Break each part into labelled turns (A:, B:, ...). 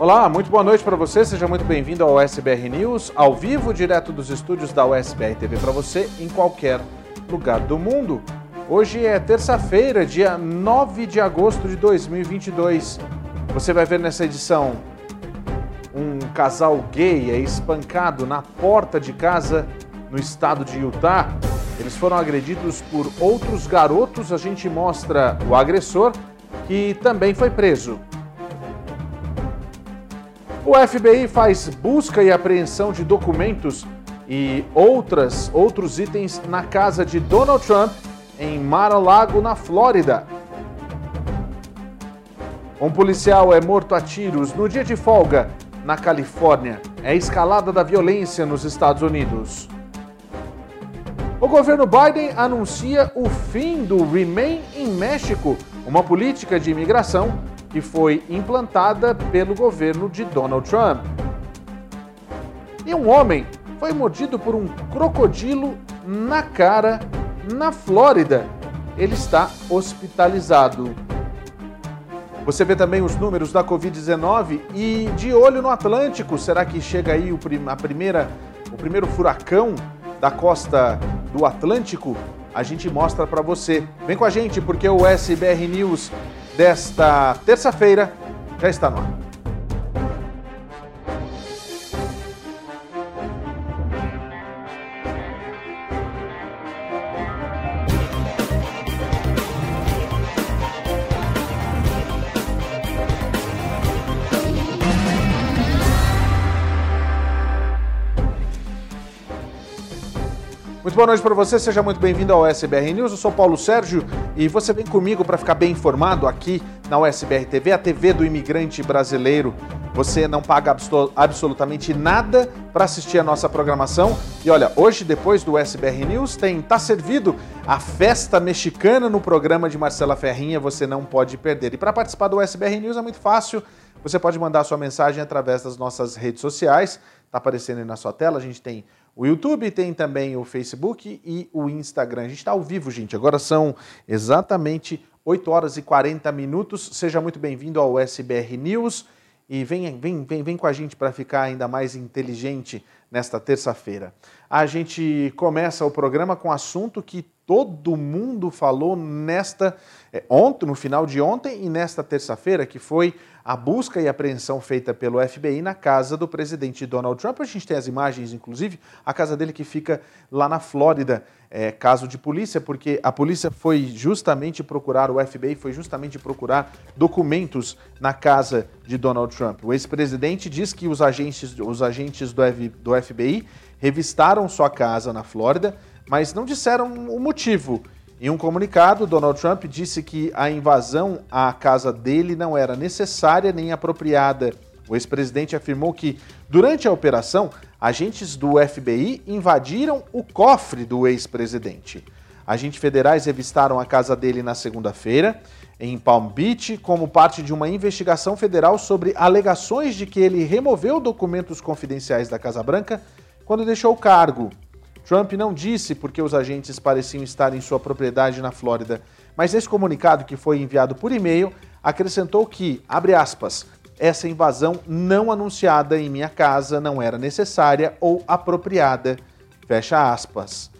A: Olá, muito boa noite para você. Seja muito bem-vindo ao SBR News, ao vivo, direto dos estúdios da USBR TV para você em qualquer lugar do mundo. Hoje é terça-feira, dia 9 de agosto de 2022. Você vai ver nessa edição um casal gay é espancado na porta de casa no estado de Utah. Eles foram agredidos por outros garotos. A gente mostra o agressor que também foi preso. O FBI faz busca e apreensão de documentos e outras, outros itens na casa de Donald Trump em Mar-a-Lago, na Flórida. Um policial é morto a tiros no dia de folga na Califórnia. É escalada da violência nos Estados Unidos. O governo Biden anuncia o fim do Remain em México, uma política de imigração que foi implantada pelo governo de Donald Trump. E um homem foi mordido por um crocodilo na cara na Flórida. Ele está hospitalizado. Você vê também os números da Covid-19 e de olho no Atlântico. Será que chega aí o, a primeira, o primeiro furacão da costa do Atlântico? A gente mostra para você. Vem com a gente porque o SBR News desta terça-feira já está no ar. Boa noite para você, seja muito bem-vindo ao SBR News. Eu sou Paulo Sérgio e você vem comigo para ficar bem informado aqui na USBR TV, a TV do imigrante brasileiro. Você não paga absolutamente nada para assistir a nossa programação. E olha, hoje, depois do SBR News, tem Tá Servido, a festa mexicana no programa de Marcela Ferrinha. Você não pode perder. E para participar do SBR News é muito fácil. Você pode mandar sua mensagem através das nossas redes sociais. Está aparecendo aí na sua tela. A gente tem o YouTube, tem também o Facebook e o Instagram. A gente está ao vivo, gente. Agora são exatamente 8 horas e 40 minutos. Seja muito bem-vindo ao SBR News e vem, vem, vem, vem com a gente para ficar ainda mais inteligente nesta terça-feira. A gente começa o programa com um assunto que todo mundo falou nesta é, ontem, no final de ontem e nesta terça-feira, que foi a busca e apreensão feita pelo FBI na casa do presidente Donald Trump. A gente tem as imagens, inclusive, a casa dele que fica lá na Flórida, é, caso de polícia, porque a polícia foi justamente procurar, o FBI foi justamente procurar documentos na casa de Donald Trump. O ex-presidente diz que os agentes, os agentes do, do FBI revistaram sua casa na Flórida, mas não disseram o motivo. Em um comunicado, Donald Trump disse que a invasão à casa dele não era necessária nem apropriada. O ex-presidente afirmou que, durante a operação, agentes do FBI invadiram o cofre do ex-presidente. Agentes federais revistaram a casa dele na segunda-feira, em Palm Beach, como parte de uma investigação federal sobre alegações de que ele removeu documentos confidenciais da Casa Branca quando deixou o cargo. Trump não disse porque os agentes pareciam estar em sua propriedade na Flórida, mas nesse comunicado que foi enviado por e-mail, acrescentou que, abre aspas, essa invasão não anunciada em minha casa não era necessária ou apropriada, fecha aspas.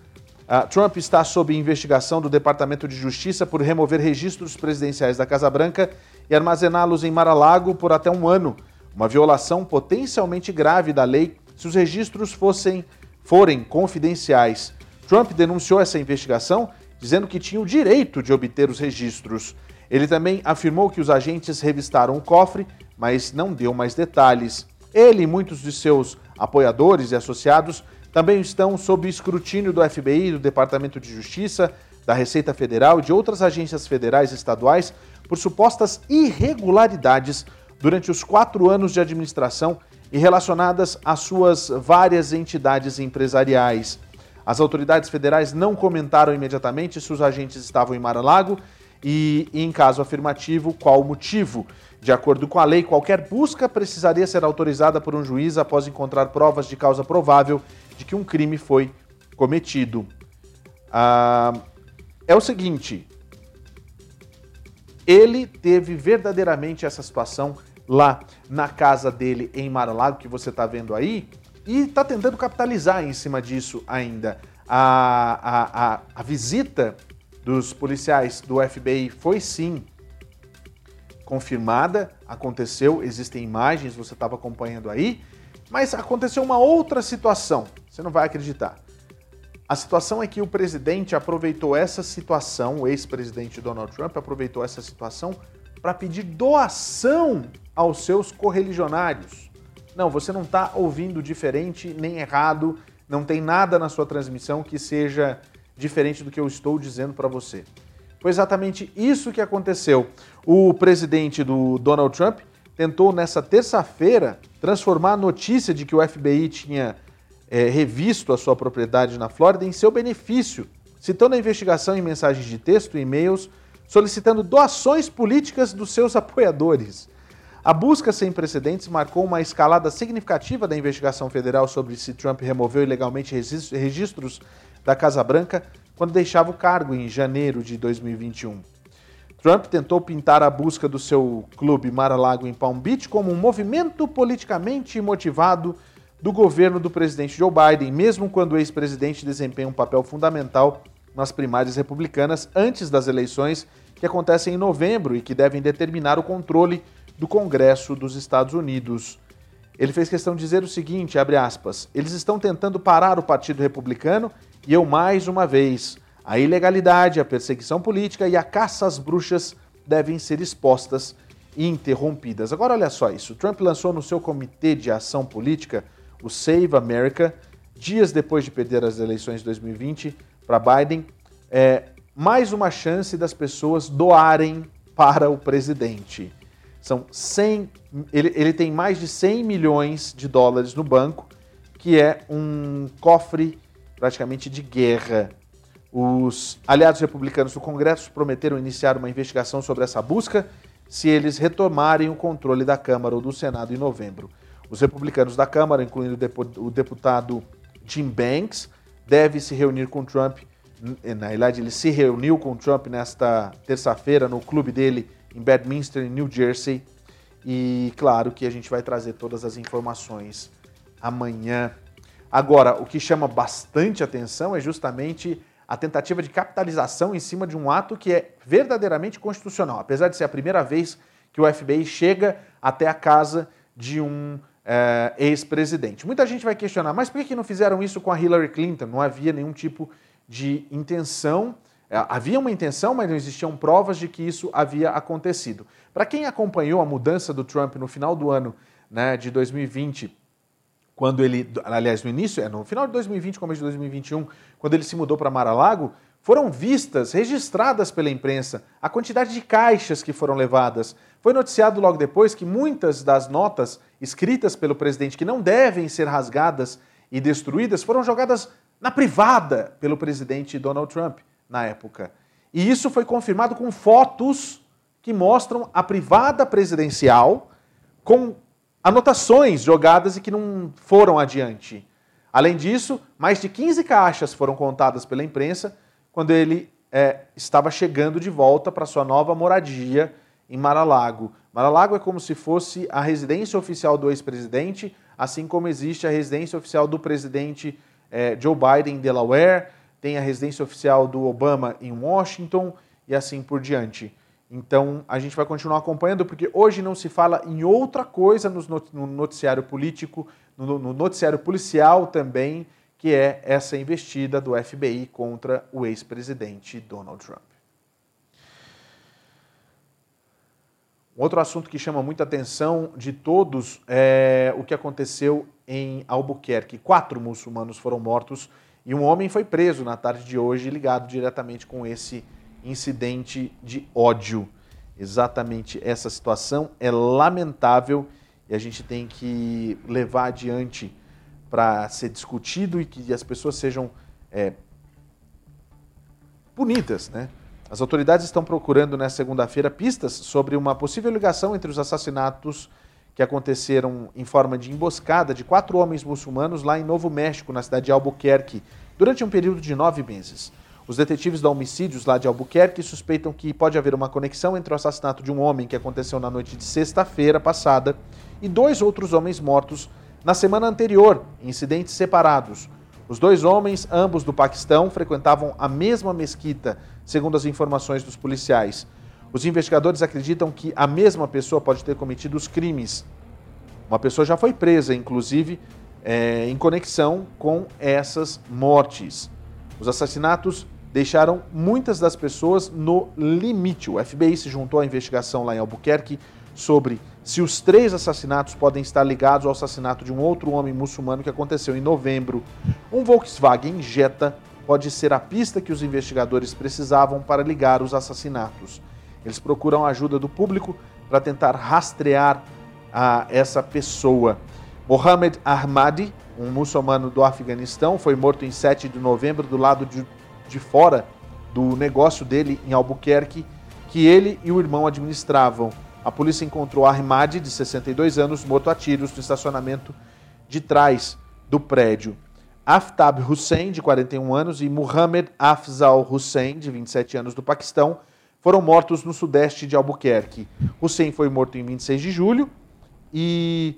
A: Uh, Trump está sob investigação do Departamento de Justiça por remover registros presidenciais da Casa Branca e armazená-los em Mar-a-Lago por até um ano, uma violação potencialmente grave da lei se os registros fossem forem confidenciais. Trump denunciou essa investigação dizendo que tinha o direito de obter os registros. Ele também afirmou que os agentes revistaram o cofre, mas não deu mais detalhes. Ele e muitos de seus apoiadores e associados também estão sob escrutínio do FBI, do Departamento de Justiça, da Receita Federal e de outras agências federais e estaduais por supostas irregularidades durante os quatro anos de administração e relacionadas às suas várias entidades empresariais. As autoridades federais não comentaram imediatamente se os agentes estavam em Mar-a-Lago e, em caso afirmativo, qual o motivo. De acordo com a lei, qualquer busca precisaria ser autorizada por um juiz após encontrar provas de causa provável de que um crime foi cometido. Ah, é o seguinte: ele teve verdadeiramente essa situação lá na casa dele em Mar-a-Lago, que você está vendo aí, e está tentando capitalizar em cima disso ainda. A, a, a, a visita dos policiais do FBI foi sim confirmada, aconteceu, existem imagens, você estava acompanhando aí, mas aconteceu uma outra situação, você não vai acreditar. A situação é que o presidente aproveitou essa situação, o ex-presidente Donald Trump aproveitou essa situação para pedir doação aos seus correligionários. Não, você não está ouvindo diferente nem errado, não tem nada na sua transmissão que seja diferente do que eu estou dizendo para você. Foi exatamente isso que aconteceu. O presidente do Donald Trump tentou nessa terça-feira transformar a notícia de que o FBI tinha é, revisto a sua propriedade na Flórida em seu benefício, citando a investigação em mensagens de texto e e-mails solicitando doações políticas dos seus apoiadores. A busca sem precedentes marcou uma escalada significativa da investigação federal sobre se Trump removeu ilegalmente registros da Casa Branca quando deixava o cargo em janeiro de 2021. Trump tentou pintar a busca do seu clube Mar-a-Lago em Palm Beach como um movimento politicamente motivado do governo do presidente Joe Biden, mesmo quando o ex-presidente desempenha um papel fundamental nas primárias republicanas antes das eleições que acontecem em novembro e que devem determinar o controle do Congresso dos Estados Unidos. Ele fez questão de dizer o seguinte, aspas, eles estão tentando parar o Partido Republicano e eu mais uma vez, a ilegalidade, a perseguição política e a caça às bruxas devem ser expostas e interrompidas. Agora olha só isso, Trump lançou no seu comitê de ação política, o Save America, dias depois de perder as eleições de 2020 para Biden, é, mais uma chance das pessoas doarem para o presidente. São 100, ele, ele tem mais de 100 milhões de dólares no banco, que é um cofre praticamente de guerra. Os aliados republicanos do Congresso prometeram iniciar uma investigação sobre essa busca se eles retomarem o controle da Câmara ou do Senado em novembro. Os republicanos da Câmara, incluindo o deputado Jim Banks, devem se reunir com Trump na realidade, ele se reuniu com Trump nesta terça-feira no clube dele em Bedminster, em New Jersey. E claro que a gente vai trazer todas as informações amanhã. Agora, o que chama bastante atenção é justamente a tentativa de capitalização em cima de um ato que é verdadeiramente constitucional, apesar de ser a primeira vez que o FBI chega até a casa de um é, ex-presidente. Muita gente vai questionar, mas por que não fizeram isso com a Hillary Clinton? Não havia nenhum tipo de intenção. É, havia uma intenção, mas não existiam provas de que isso havia acontecido. Para quem acompanhou a mudança do Trump no final do ano né, de 2020, quando ele, aliás, no início, é, no final de 2020, começo de 2021, quando ele se mudou para Mar-a-Lago, foram vistas, registradas pela imprensa, a quantidade de caixas que foram levadas. Foi noticiado logo depois que muitas das notas escritas pelo presidente que não devem ser rasgadas e destruídas foram jogadas na privada pelo presidente Donald Trump na época. E isso foi confirmado com fotos que mostram a privada presidencial com anotações jogadas e que não foram adiante. Além disso, mais de 15 caixas foram contadas pela imprensa quando ele é, estava chegando de volta para sua nova moradia em Mar-a-Lago. Mar-a-Lago é como se fosse a residência oficial do ex-presidente, assim como existe a residência oficial do presidente é, Joe Biden em Delaware, tem a residência oficial do Obama em Washington e assim por diante. Então a gente vai continuar acompanhando, porque hoje não se fala em outra coisa no noticiário político, no noticiário policial também, que é essa investida do FBI contra o ex-presidente Donald Trump. Outro assunto que chama muita atenção de todos é o que aconteceu em Albuquerque. Quatro muçulmanos foram mortos e um homem foi preso na tarde de hoje, ligado diretamente com esse incidente de ódio. Exatamente essa situação é lamentável e a gente tem que levar adiante para ser discutido e que as pessoas sejam é, punidas, né? As autoridades estão procurando nesta segunda-feira pistas sobre uma possível ligação entre os assassinatos que aconteceram em forma de emboscada de quatro homens muçulmanos lá em Novo México, na cidade de Albuquerque, durante um período de nove meses. Os detetives da homicídios lá de Albuquerque suspeitam que pode haver uma conexão entre o assassinato de um homem que aconteceu na noite de sexta-feira passada e dois outros homens mortos na semana anterior, em incidentes separados. Os dois homens, ambos do Paquistão, frequentavam a mesma mesquita segundo as informações dos policiais. Os investigadores acreditam que a mesma pessoa pode ter cometido os crimes. Uma pessoa já foi presa, inclusive, é, em conexão com essas mortes. Os assassinatos deixaram muitas das pessoas no limite. O FBI se juntou à investigação lá em Albuquerque sobre se os três assassinatos podem estar ligados ao assassinato de um outro homem muçulmano que aconteceu em novembro. Um Volkswagen Jetta pode ser a pista que os investigadores precisavam para ligar os assassinatos. Eles procuram a ajuda do público para tentar rastrear a essa pessoa. Mohamed Ahmadi, um muçulmano do Afeganistão, foi morto em 7 de novembro do lado de, de fora do negócio dele em Albuquerque, que ele e o irmão administravam. A polícia encontrou Ahmadi, de 62 anos, morto a tiros no estacionamento de trás do prédio. Aftab Hussein, de 41 anos, e Muhammad Afzal Hussein, de 27 anos, do Paquistão, foram mortos no sudeste de Albuquerque. Hussein foi morto em 26 de julho e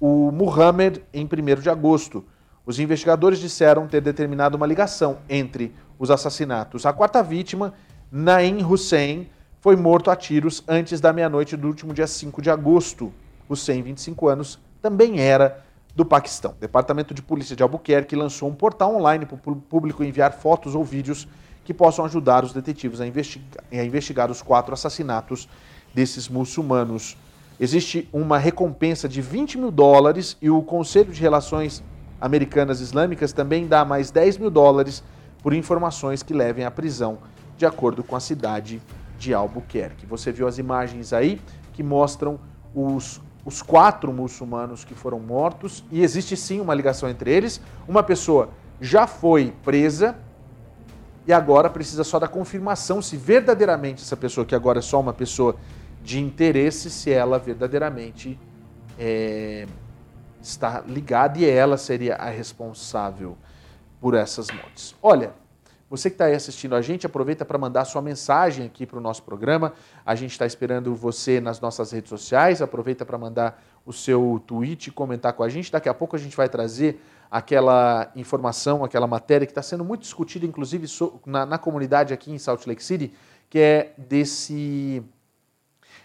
A: o Muhammad em 1 de agosto. Os investigadores disseram ter determinado uma ligação entre os assassinatos. A quarta vítima, Naim Hussein, foi morto a tiros antes da meia-noite do último dia 5 de agosto. Hussein, 25 anos, também era do Paquistão. O Departamento de Polícia de Albuquerque lançou um portal online para o público enviar fotos ou vídeos que possam ajudar os detetives a investigar, a investigar os quatro assassinatos desses muçulmanos. Existe uma recompensa de 20 mil dólares e o Conselho de Relações Americanas Islâmicas também dá mais 10 mil dólares por informações que levem à prisão, de acordo com a cidade de Albuquerque. Você viu as imagens aí que mostram os os quatro muçulmanos que foram mortos, e existe sim uma ligação entre eles. Uma pessoa já foi presa e agora precisa só da confirmação se verdadeiramente essa pessoa, que agora é só uma pessoa de interesse, se ela verdadeiramente é, está ligada e ela seria a responsável por essas mortes. Olha, você que está aí assistindo a gente, aproveita para mandar sua mensagem aqui para o nosso programa. A gente está esperando você nas nossas redes sociais. Aproveita para mandar o seu tweet, comentar com a gente. Daqui a pouco a gente vai trazer aquela informação, aquela matéria que está sendo muito discutida, inclusive na, na comunidade aqui em Salt Lake City, que é desse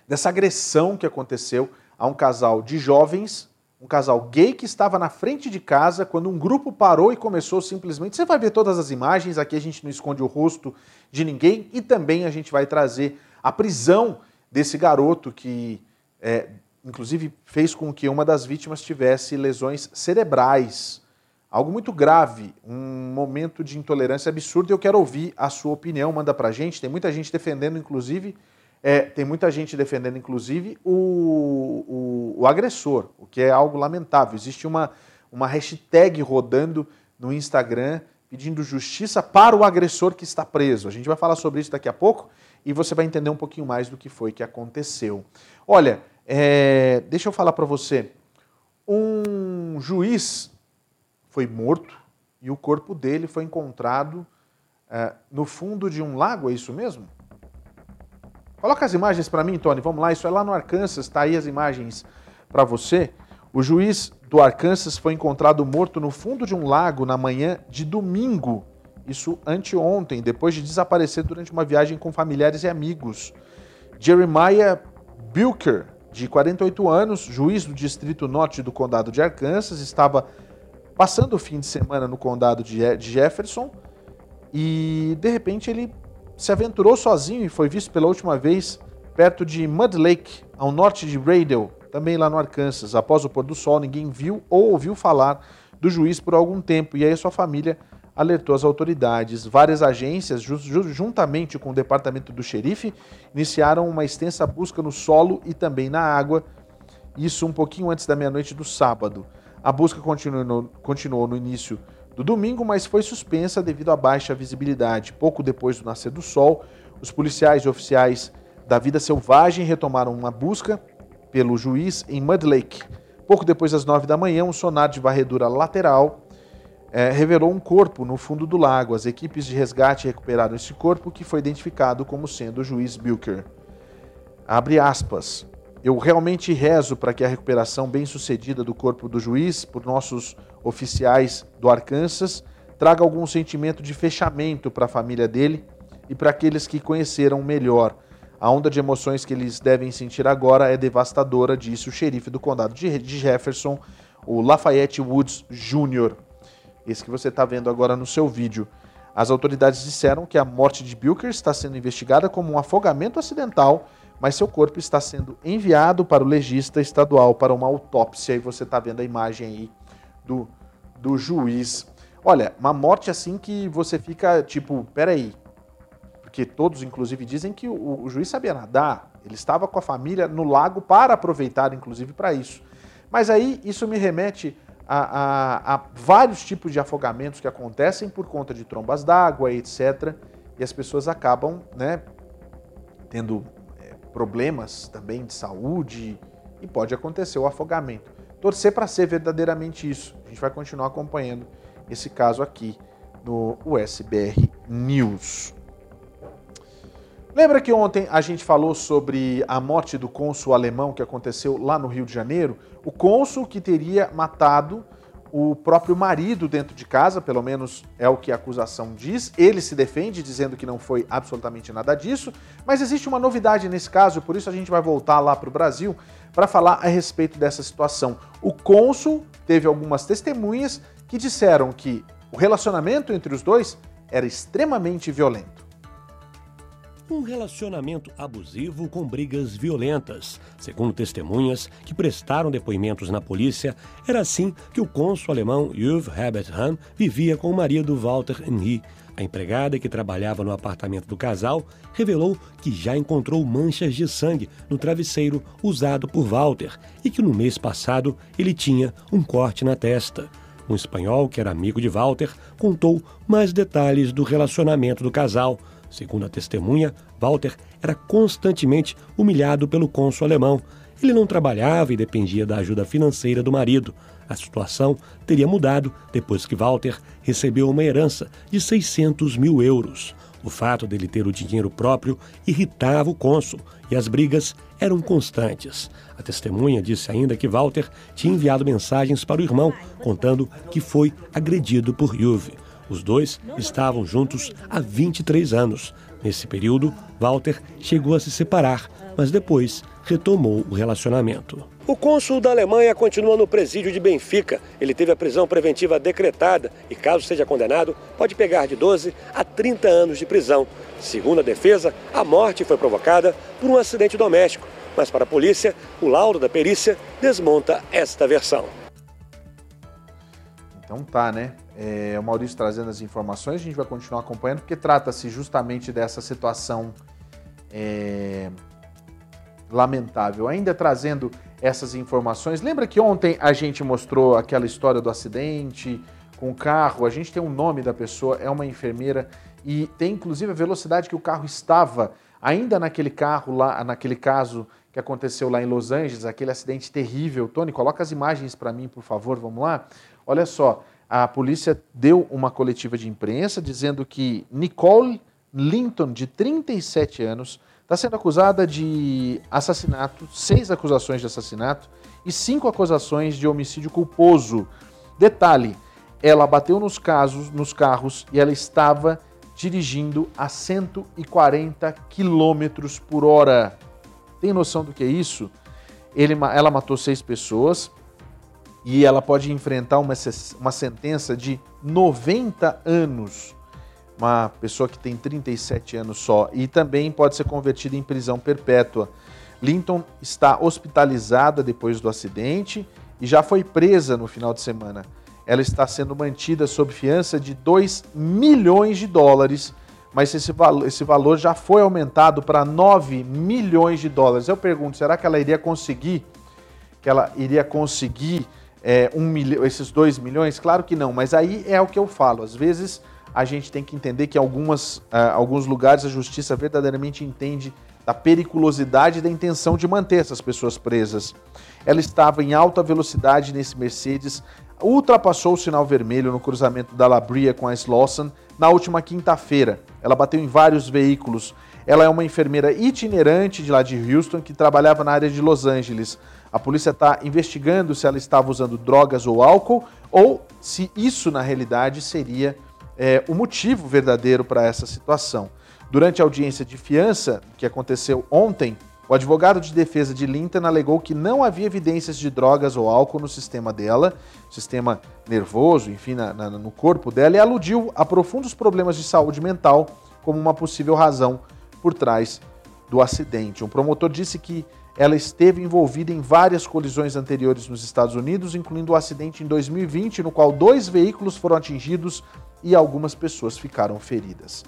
A: dessa agressão que aconteceu a um casal de jovens um casal gay que estava na frente de casa quando um grupo parou e começou simplesmente. Você vai ver todas as imagens, aqui a gente não esconde o rosto de ninguém e também a gente vai trazer a prisão desse garoto que, é, inclusive, fez com que uma das vítimas tivesse lesões cerebrais. Algo muito grave, um momento de intolerância absurdo. Eu quero ouvir a sua opinião, manda pra gente. Tem muita gente defendendo, inclusive, é, tem muita gente defendendo, inclusive, o, o, o, agressor, o que é algo lamentável. Existe uma, uma hashtag rodando no Instagram pedindo justiça para o agressor que está preso. A gente vai falar sobre isso daqui a pouco e você vai entender um pouquinho mais do que foi que aconteceu. Olha, é, deixa eu falar para você. Um juiz foi morto e o corpo dele foi encontrado é, no fundo de um lago, é isso mesmo? Coloca as imagens para mim, Tony. Vamos lá, isso é lá no Arkansas, está aí as imagens para você. O juiz do Arkansas foi encontrado morto no fundo de um lago na manhã de domingo, isso anteontem, depois de desaparecer durante uma viagem com familiares e amigos. Jeremiah Bilker, de 48 anos, juiz do Distrito Norte do Condado de Arkansas, estava passando o fim de semana no condado de Jefferson e de repente ele se aventurou sozinho e foi visto pela última vez perto de Mud Lake, ao norte de Radle, também lá no Arkansas. Após o pôr do sol, ninguém viu ou ouviu falar do juiz por algum tempo e aí sua família alertou as autoridades. Várias agências, juntamente com o departamento do xerife, iniciaram uma extensa busca no solo e também na água, isso um pouquinho antes da meia-noite do sábado. A busca continuou continuou no início do domingo, mas foi suspensa devido à baixa visibilidade. Pouco depois do nascer do sol, os policiais e oficiais da vida selvagem retomaram uma busca pelo juiz em Mud Lake. Pouco depois das nove da manhã, um sonar de varredura lateral é, revelou um corpo no fundo do lago. As equipes de resgate recuperaram esse corpo, que foi identificado como sendo o juiz Bilker. Abre aspas. Eu realmente rezo para que a recuperação bem-sucedida do corpo do juiz, por nossos oficiais do Arkansas, traga algum sentimento de fechamento para a família dele e para aqueles que conheceram melhor. A onda de emoções que eles devem sentir agora é devastadora, disse o xerife do condado de Jefferson, o Lafayette Woods Jr. Esse que você está vendo agora no seu vídeo. As autoridades disseram que a morte de Bilker está sendo investigada como um afogamento acidental mas seu corpo está sendo enviado para o legista estadual para uma autópsia e você está vendo a imagem aí do, do juiz. Olha, uma morte assim que você fica tipo, peraí, porque todos inclusive dizem que o, o juiz sabia nadar, ele estava com a família no lago para aproveitar inclusive para isso. Mas aí isso me remete a, a, a, vários tipos de afogamentos que acontecem por conta de trombas d'água, etc. E as pessoas acabam né, tendo problemas também de saúde e pode acontecer o afogamento. Torcer para ser verdadeiramente isso. A gente vai continuar acompanhando esse caso aqui no USBR News. Lembra que ontem a gente falou sobre a morte do cônsul alemão que aconteceu lá no Rio de Janeiro? O cônsul que teria matado o próprio marido dentro de casa, pelo menos é o que a acusação diz. Ele se defende dizendo que não foi absolutamente nada disso, mas existe uma novidade nesse caso, por isso a gente vai voltar lá para o Brasil para falar a respeito dessa situação. O cônsul teve algumas testemunhas que disseram que o relacionamento entre os dois era extremamente violento
B: um relacionamento abusivo com brigas violentas. Segundo testemunhas que prestaram depoimentos na polícia, era assim que o cônsul alemão Uwe Herbert Hahn vivia com o marido Walter Henry. A empregada que trabalhava no apartamento do casal revelou que já encontrou manchas de sangue no travesseiro usado por Walter e que no mês passado ele tinha um corte na testa. Um espanhol que era amigo de Walter contou mais detalhes do relacionamento do casal Segundo a testemunha, Walter era constantemente humilhado pelo cônsul alemão. Ele não trabalhava e dependia da ajuda financeira do marido. A situação teria mudado depois que Walter recebeu uma herança de 600 mil euros. O fato dele ter o dinheiro próprio irritava o cônsul e as brigas eram constantes. A testemunha disse ainda que Walter tinha enviado mensagens para o irmão, contando que foi agredido por Juve. Os dois estavam juntos há 23 anos. Nesse período, Walter chegou a se separar, mas depois retomou o relacionamento. O cônsul da Alemanha continua no presídio de Benfica. Ele teve a prisão preventiva decretada e, caso seja condenado, pode pegar de 12 a 30 anos de prisão. Segundo a defesa, a morte foi provocada por um acidente doméstico, mas para a polícia, o laudo da perícia desmonta esta versão.
A: Então tá, né? É, o Maurício trazendo as informações, a gente vai continuar acompanhando, porque trata-se justamente dessa situação é, lamentável. Ainda trazendo essas informações, lembra que ontem a gente mostrou aquela história do acidente com o carro? A gente tem o um nome da pessoa, é uma enfermeira e tem inclusive a velocidade que o carro estava ainda naquele carro lá, naquele caso que aconteceu lá em Los Angeles, aquele acidente terrível. Tony, coloca as imagens para mim, por favor, vamos lá. Olha só, a polícia deu uma coletiva de imprensa dizendo que Nicole Linton, de 37 anos, está sendo acusada de assassinato, seis acusações de assassinato e cinco acusações de homicídio culposo. Detalhe: ela bateu nos casos, nos carros e ela estava dirigindo a 140 quilômetros por hora. Tem noção do que é isso? Ele, ela matou seis pessoas, e ela pode enfrentar uma, uma sentença de 90 anos. Uma pessoa que tem 37 anos só e também pode ser convertida em prisão perpétua. Linton está hospitalizada depois do acidente e já foi presa no final de semana. Ela está sendo mantida sob fiança de 2 milhões de dólares, mas esse, valor, esse valor já foi aumentado para 9 milhões de dólares. Eu pergunto, será que ela iria conseguir? Que ela iria conseguir é, um milhão, esses 2 milhões? Claro que não, mas aí é o que eu falo. Às vezes a gente tem que entender que algumas, uh, alguns lugares a justiça verdadeiramente entende da periculosidade da intenção de manter essas pessoas presas. Ela estava em alta velocidade nesse Mercedes, ultrapassou o sinal vermelho no cruzamento da Labria com a Slawson na última quinta-feira. Ela bateu em vários veículos. Ela é uma enfermeira itinerante de lá de Houston que trabalhava na área de Los Angeles. A polícia está investigando se ela estava usando drogas ou álcool ou se isso na realidade seria é, o motivo verdadeiro para essa situação. Durante a audiência de fiança, que aconteceu ontem, o advogado de defesa de Linton alegou que não havia evidências de drogas ou álcool no sistema dela, sistema nervoso, enfim, na, na, no corpo dela, e aludiu a profundos problemas de saúde mental como uma possível razão por trás do acidente. Um promotor disse que ela esteve envolvida em várias colisões anteriores nos Estados Unidos, incluindo o acidente em 2020, no qual dois veículos foram atingidos e algumas pessoas ficaram feridas.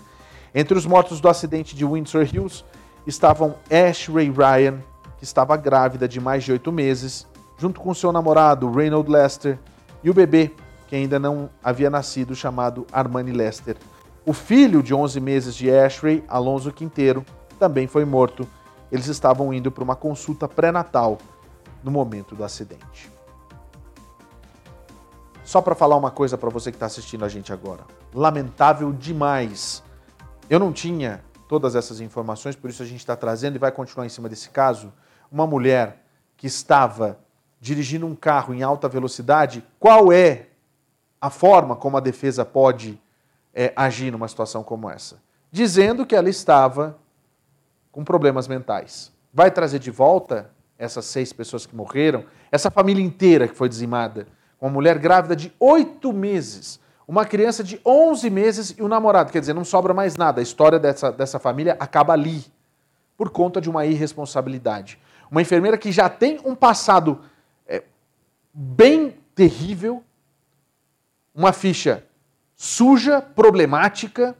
A: Entre os mortos do acidente de Windsor Hills estavam Ashley Ryan, que estava grávida de mais de oito meses, junto com seu namorado Reynold Lester e o bebê, que ainda não havia nascido, chamado Armani Lester. O filho de 11 meses de Ashley, Alonso Quinteiro, também foi morto. Eles estavam indo para uma consulta pré-natal no momento do acidente. Só para falar uma coisa para você que está assistindo a gente agora. Lamentável demais. Eu não tinha todas essas informações, por isso a gente está trazendo e vai continuar em cima desse caso. Uma mulher que estava dirigindo um carro em alta velocidade, qual é a forma como a defesa pode é, agir numa situação como essa? Dizendo que ela estava com problemas mentais. Vai trazer de volta essas seis pessoas que morreram, essa família inteira que foi dizimada, uma mulher grávida de oito meses uma criança de 11 meses e o um namorado. Quer dizer, não sobra mais nada. A história dessa, dessa família acaba ali, por conta de uma irresponsabilidade. Uma enfermeira que já tem um passado é, bem terrível, uma ficha suja, problemática,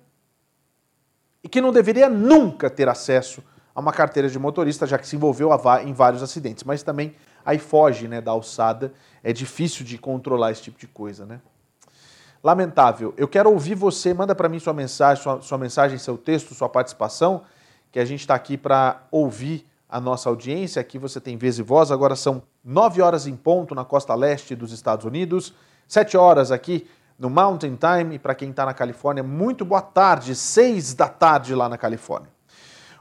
A: e que não deveria nunca ter acesso a uma carteira de motorista, já que se envolveu em vários acidentes. Mas também aí foge né, da alçada, é difícil de controlar esse tipo de coisa, né? Lamentável. Eu quero ouvir você, manda para mim sua mensagem, sua, sua mensagem, seu texto, sua participação, que a gente está aqui para ouvir a nossa audiência. Aqui você tem vez e voz. Agora são 9 horas em ponto na costa leste dos Estados Unidos, 7 horas aqui no Mountain Time. Para quem está na Califórnia, muito boa tarde, 6 da tarde lá na Califórnia.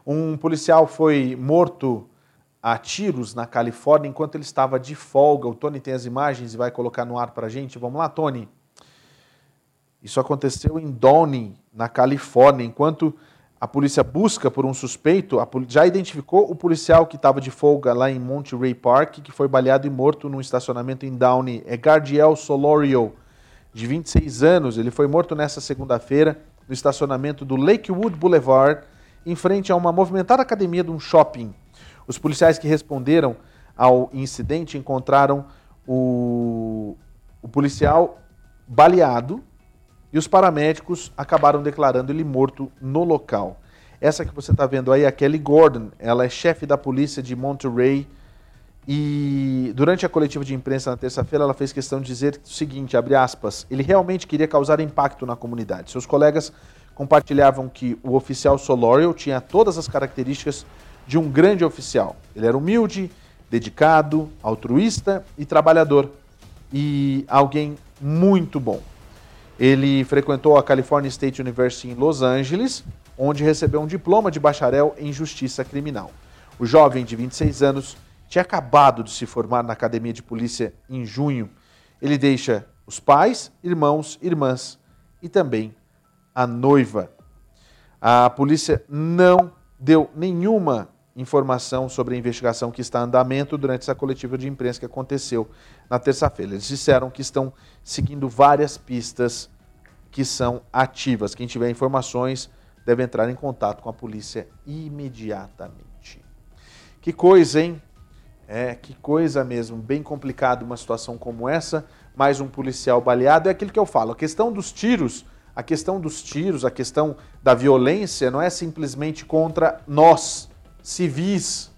A: Um policial foi morto a tiros na Califórnia enquanto ele estava de folga. O Tony tem as imagens e vai colocar no ar para a gente. Vamos lá, Tony. Isso aconteceu em Downey, na Califórnia, enquanto a polícia busca por um suspeito, já identificou o policial que estava de folga lá em Monterey Park, que foi baleado e morto num estacionamento em Downey. É Gardiel Solorio, de 26 anos. Ele foi morto nessa segunda-feira no estacionamento do Lakewood Boulevard, em frente a uma movimentada academia de um shopping. Os policiais que responderam ao incidente encontraram o, o policial baleado e os paramédicos acabaram declarando ele morto no local. Essa que você está vendo aí é a Kelly Gordon, ela é chefe da polícia de Monterey e durante a coletiva de imprensa na terça-feira ela fez questão de dizer o seguinte, abre aspas, ele realmente queria causar impacto na comunidade. Seus colegas compartilhavam que o oficial Solorio tinha todas as características de um grande oficial. Ele era humilde, dedicado, altruísta e trabalhador e alguém muito bom. Ele frequentou a California State University em Los Angeles, onde recebeu um diploma de bacharel em Justiça Criminal. O jovem de 26 anos tinha acabado de se formar na Academia de Polícia em junho. Ele deixa os pais, irmãos, irmãs e também a noiva. A polícia não deu nenhuma informação sobre a investigação que está em andamento durante essa coletiva de imprensa que aconteceu na terça-feira. Eles disseram que estão seguindo várias pistas que são ativas. Quem tiver informações deve entrar em contato com a polícia imediatamente. Que coisa, hein? É, que coisa mesmo, bem complicado uma situação como essa, mais um policial baleado, é aquilo que eu falo, a questão dos tiros, a questão dos tiros, a questão da violência não é simplesmente contra nós, civis.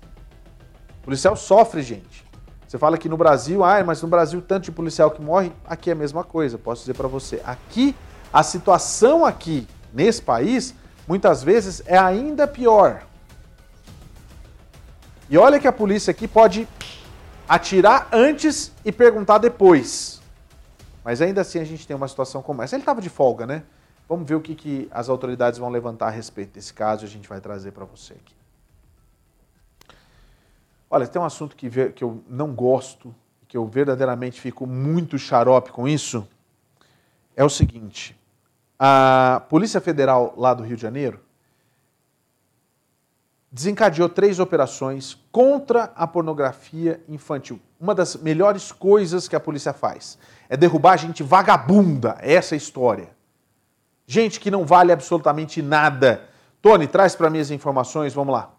A: O policial sofre, gente. Você fala que no Brasil, ah, mas no Brasil tanto de policial que morre, aqui é a mesma coisa, posso dizer para você. Aqui, a situação aqui, nesse país, muitas vezes é ainda pior. E olha que a polícia aqui pode atirar antes e perguntar depois. Mas ainda assim a gente tem uma situação como essa. Ele estava de folga, né? Vamos ver o que, que as autoridades vão levantar a respeito desse caso e a gente vai trazer para você aqui. Olha, tem um assunto que, que eu não gosto, que eu verdadeiramente fico muito xarope com isso, é o seguinte. A Polícia Federal lá do Rio de Janeiro desencadeou três operações contra a pornografia infantil. Uma das melhores coisas que a polícia faz é derrubar gente vagabunda, essa é história. Gente que não vale absolutamente nada. Tony, traz para mim as informações, vamos lá.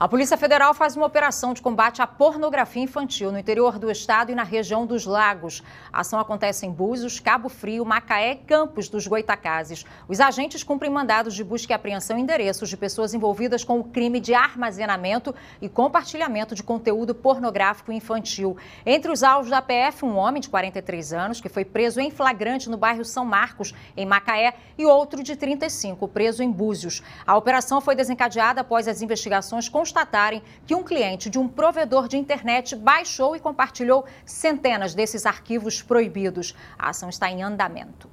C: A Polícia Federal faz uma operação de combate à pornografia infantil no interior do estado e na região dos Lagos. A ação acontece em Búzios, Cabo Frio, Macaé e Campos dos Goitacazes. Os agentes cumprem mandados de busca e apreensão em endereços de pessoas envolvidas com o crime de armazenamento e compartilhamento de conteúdo pornográfico infantil. Entre os alvos da PF, um homem de 43 anos que foi preso em flagrante no bairro São Marcos, em Macaé, e outro de 35, preso em Búzios. A operação foi desencadeada após as investigações com constatarem que um cliente de um provedor de internet baixou e compartilhou centenas desses arquivos proibidos. A ação está em andamento.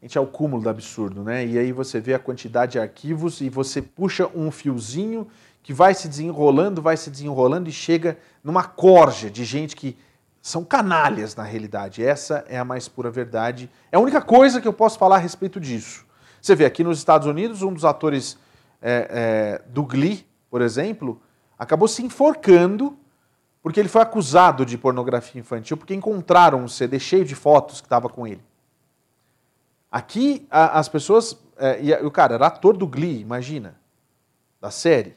A: Gente, é o cúmulo do absurdo, né? E aí você vê a quantidade de arquivos e você puxa um fiozinho que vai se desenrolando, vai se desenrolando e chega numa corja de gente que são canalhas na realidade. Essa é a mais pura verdade. É a única coisa que eu posso falar a respeito disso. Você vê aqui nos Estados Unidos, um dos atores é, é, do Glee, por exemplo, acabou se enforcando porque ele foi acusado de pornografia infantil porque encontraram um CD cheio de fotos que estava com ele. Aqui a, as pessoas. É, e o cara era ator do Glee, imagina, da série.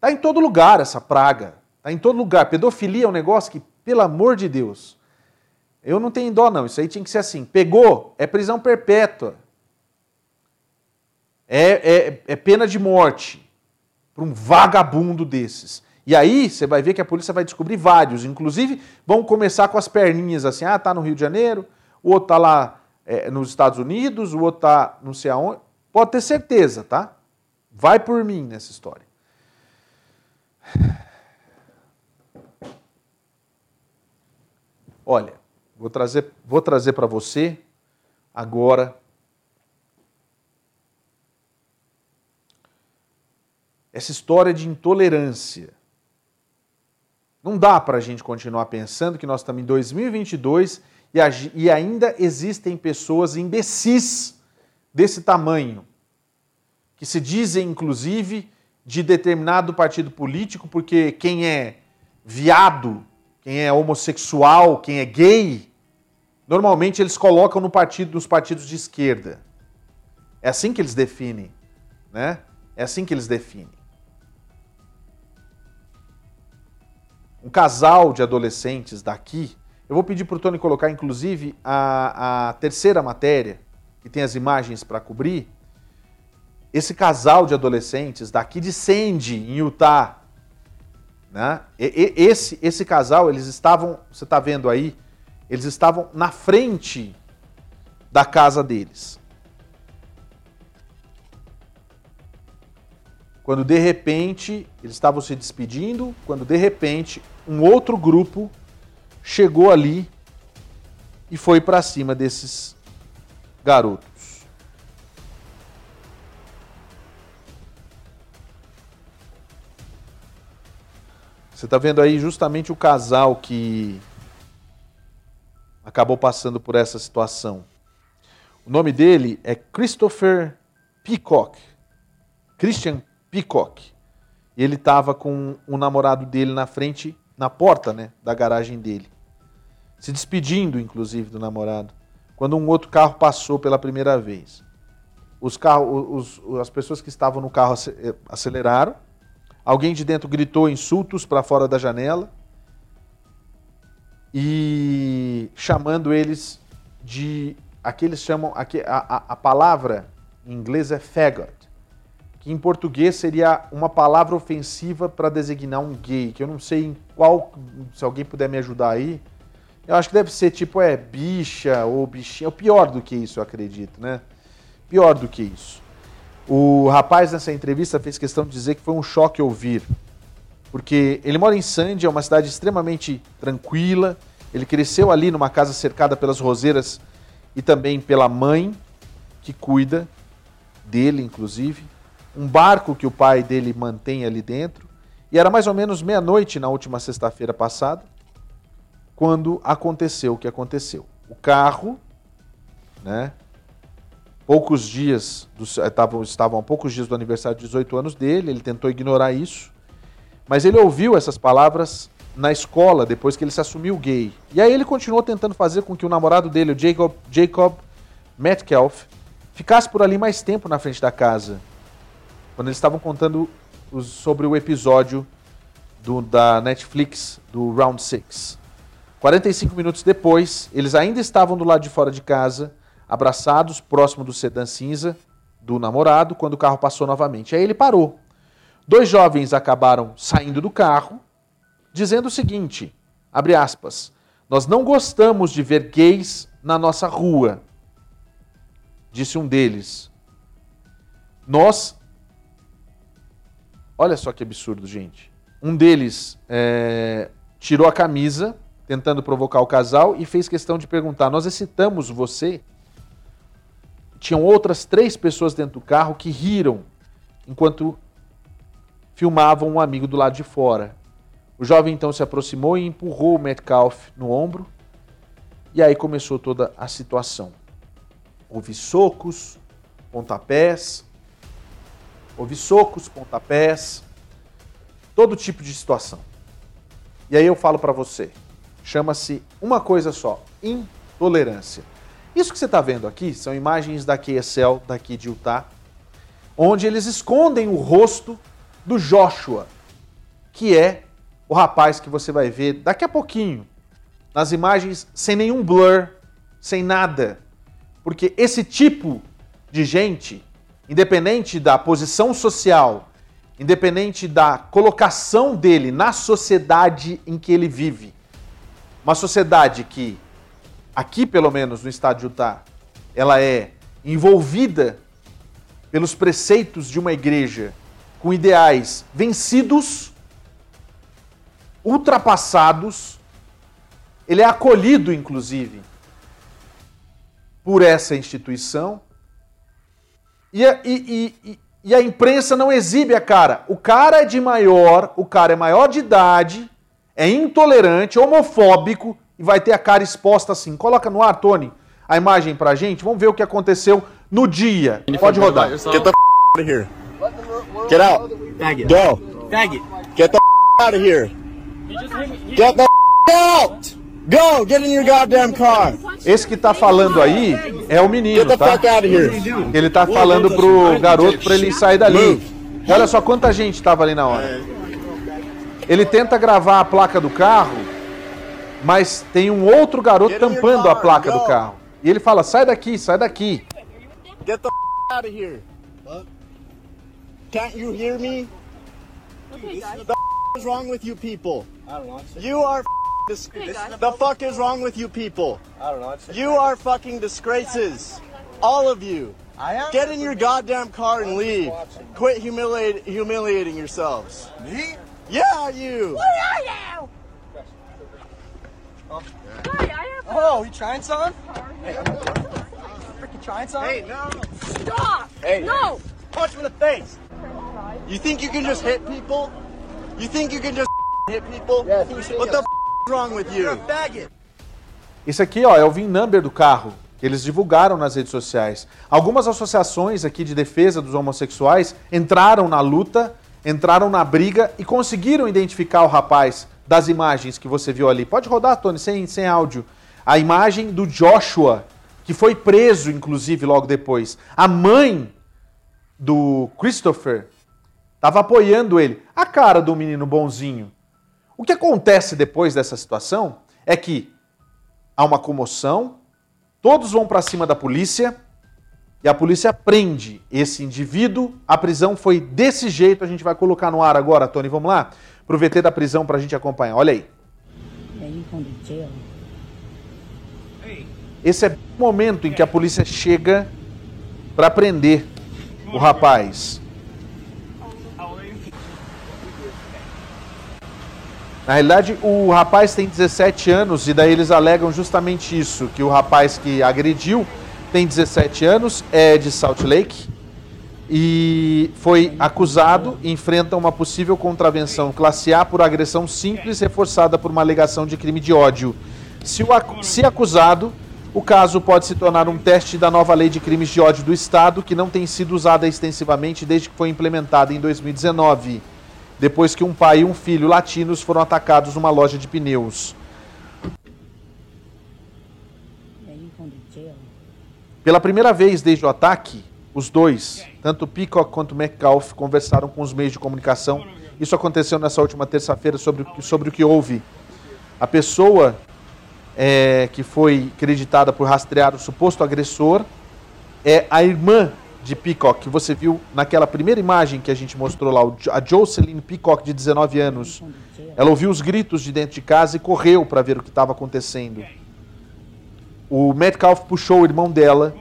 A: Tá em todo lugar essa praga. Tá em todo lugar. Pedofilia é um negócio que, pelo amor de Deus, eu não tenho dó, não. Isso aí tinha que ser assim. Pegou, é prisão perpétua. É, é, é pena de morte para um vagabundo desses. E aí você vai ver que a polícia vai descobrir vários, inclusive vão começar com as perninhas assim, ah, tá no Rio de Janeiro, o outro tá lá é, nos Estados Unidos, o outro tá não sei aonde. Pode ter certeza, tá? Vai por mim nessa história. Olha, vou trazer, vou trazer para você agora essa história de intolerância. Não dá para a gente continuar pensando que nós estamos em 2022 e, e ainda existem pessoas imbecis desse tamanho, que se dizem, inclusive, de determinado partido político, porque quem é viado, quem é homossexual, quem é gay, normalmente eles colocam no partido, nos partidos de esquerda. É assim que eles definem, né? É assim que eles definem. Um casal de adolescentes daqui. Eu vou pedir para o Tony colocar, inclusive, a, a terceira matéria, que tem as imagens para cobrir. Esse casal de adolescentes daqui de Sandy, em Utah. Né? E, e, esse, esse casal, eles estavam, você está vendo aí, eles estavam na frente da casa deles. Quando de repente eles estavam se despedindo, quando de repente um outro grupo chegou ali e foi para cima desses garotos. Você está vendo aí justamente o casal que acabou passando por essa situação. O nome dele é Christopher Peacock. Christian Peacock. Ele estava com o namorado dele na frente, na porta né, da garagem dele. Se despedindo, inclusive, do namorado. Quando um outro carro passou pela primeira vez. Os carros, os, as pessoas que estavam no carro eh, aceleraram. Alguém de dentro gritou insultos para fora da janela. E chamando eles de. Aqui eles chamam. A, a, a palavra em inglês é faggot que em português seria uma palavra ofensiva para designar um gay, que eu não sei em qual, se alguém puder me ajudar aí. Eu acho que deve ser tipo é bicha ou bichinha, ou pior do que isso, eu acredito, né? Pior do que isso. O rapaz nessa entrevista fez questão de dizer que foi um choque ouvir, porque ele mora em Sandy, é uma cidade extremamente tranquila. Ele cresceu ali numa casa cercada pelas roseiras e também pela mãe que cuida dele, inclusive um barco que o pai dele mantém ali dentro. E era mais ou menos meia-noite na última sexta-feira passada, quando aconteceu o que aconteceu. O carro, né? Poucos dias, do, estavam, estavam a poucos dias do aniversário de 18 anos dele, ele tentou ignorar isso, mas ele ouviu essas palavras na escola depois que ele se assumiu gay. E aí ele continuou tentando fazer com que o namorado dele, o Jacob, Jacob Metcalf, ficasse por ali mais tempo na frente da casa quando eles estavam contando os, sobre o episódio do, da Netflix do Round 6. 45 minutos depois, eles ainda estavam do lado de fora de casa, abraçados, próximo do sedã cinza do namorado, quando o carro passou novamente. Aí ele parou. Dois jovens acabaram saindo do carro, dizendo o seguinte: abre aspas, nós não gostamos de ver gays na nossa rua, disse um deles. Nós Olha só que absurdo, gente. Um deles é, tirou a camisa, tentando provocar o casal, e fez questão de perguntar: Nós excitamos você? Tinham outras três pessoas dentro do carro que riram enquanto filmavam um amigo do lado de fora. O jovem então se aproximou e empurrou o Metcalf no ombro, e aí começou toda a situação. Houve socos, pontapés, Houve socos, pontapés, todo tipo de situação. E aí eu falo para você, chama-se uma coisa só, intolerância. Isso que você está vendo aqui são imagens da QSL daqui de Utah, onde eles escondem o rosto do Joshua, que é o rapaz que você vai ver daqui a pouquinho, nas imagens sem nenhum blur, sem nada. Porque esse tipo de gente independente da posição social, independente da colocação dele na sociedade em que ele vive. Uma sociedade que, aqui pelo menos no estado de Utah, ela é envolvida pelos preceitos de uma igreja com ideais vencidos, ultrapassados, ele é acolhido, inclusive, por essa instituição e a, e, e, e a imprensa não exibe a cara. O cara é de maior, o cara é maior de idade, é intolerante, homofóbico e vai ter a cara exposta assim. Coloca no ar, Tony, a imagem pra gente. Vamos ver o que aconteceu no dia. Pode rodar.
D: Get the out of here. Get out. Faggot. Go. Faggot. Get the out of here. Get the out. Go, get in your goddamn car.
A: Esse que tá falando aí é o menino, tá? Ele tá falando pro garoto para ele sair dali. Olha só quanta gente tava ali na hora. Ele tenta gravar a placa do carro, mas tem um outro garoto tampando a placa do carro. E ele fala: "Sai daqui, sai daqui." Get the out of here.
D: Can't you hear me? Okay, guys. The is wrong with you people? I don't know. You are Dis- hey the fuck is wrong with you people? I don't know. You are fucking disgraces. All of you. I am. Get in your goddamn car and leave. Quit humiliate, humiliating yourselves. Me? Yeah, you. What are you? Oh, Hi, I have. Oh, you trying something? Hey, I'm freaking trying something. Hey, no. Stop. Hey, no. Punch him in the face. You think you can just hit people? You think you can just hit people? Yeah, what the wrong with you?
A: Esse aqui, ó, é o VIN number do carro que eles divulgaram nas redes sociais. Algumas associações aqui de defesa dos homossexuais entraram na luta, entraram na briga e conseguiram identificar o rapaz das imagens que você viu ali. Pode rodar, Tony, sem, sem áudio. A imagem do Joshua, que foi preso, inclusive, logo depois. A mãe do Christopher estava apoiando ele. A cara do menino bonzinho. O que acontece depois dessa situação é que há uma comoção, Todos vão para cima da polícia e a polícia prende esse indivíduo. A prisão foi desse jeito. A gente vai colocar no ar agora, Tony. Vamos lá? Pro VT da prisão para a gente acompanhar. Olha aí. Esse é o momento em que a polícia chega para prender o rapaz. Na realidade, o rapaz tem 17 anos e daí eles alegam justamente isso, que o rapaz que agrediu tem 17 anos, é de Salt Lake e foi acusado e enfrenta uma possível contravenção classe A por agressão simples reforçada por uma alegação de crime de ódio. Se, se acusado, o caso pode se tornar um teste da nova lei de crimes de ódio do Estado, que não tem sido usada extensivamente desde que foi implementada em 2019 depois que um pai e um filho latinos foram atacados numa loja de pneus. Pela primeira vez desde o ataque, os dois, tanto Peacock quanto Metcalf, conversaram com os meios de comunicação. Isso aconteceu nessa última terça-feira sobre, sobre o que houve. A pessoa é, que foi creditada por rastrear o suposto agressor é a irmã de Peacock, que você viu naquela primeira imagem que a gente mostrou lá, a Jocelyn Peacock, de 19 anos. Ela ouviu os gritos de dentro de casa e correu para ver o que estava acontecendo. O Metcalf puxou o irmão dela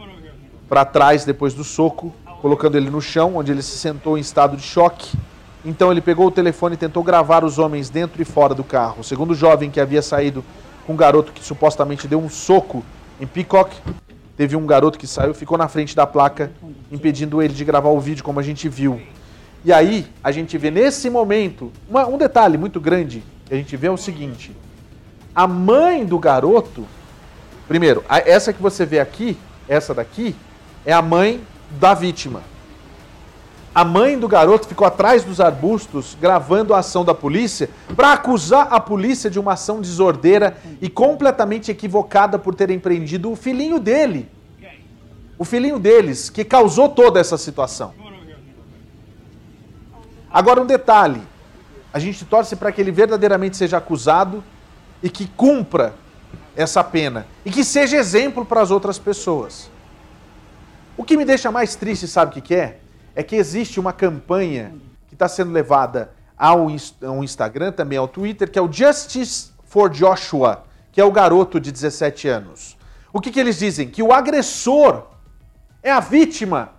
A: para trás depois do soco, colocando ele no chão, onde ele se sentou em estado de choque. Então ele pegou o telefone e tentou gravar os homens dentro e fora do carro. Segundo o jovem que havia saído com um garoto que supostamente deu um soco em Peacock, teve um garoto que saiu, ficou na frente da placa, impedindo ele de gravar o vídeo, como a gente viu. E aí, a gente vê nesse momento, uma, um detalhe muito grande que a gente vê é o seguinte: a mãe do garoto, primeiro, essa que você vê aqui, essa daqui, é a mãe da vítima. A mãe do garoto ficou atrás dos arbustos gravando a ação da polícia para acusar a polícia de uma ação desordeira e completamente equivocada por ter empreendido o filhinho dele. O filhinho deles, que causou toda essa situação. Agora, um detalhe: a gente torce para que ele verdadeiramente seja acusado e que cumpra essa pena e que seja exemplo para as outras pessoas. O que me deixa mais triste, sabe o que, que é? É que existe uma campanha que está sendo levada ao, ao Instagram, também ao Twitter, que é o Justice for Joshua, que é o garoto de 17 anos. O que, que eles dizem? Que o agressor é a vítima,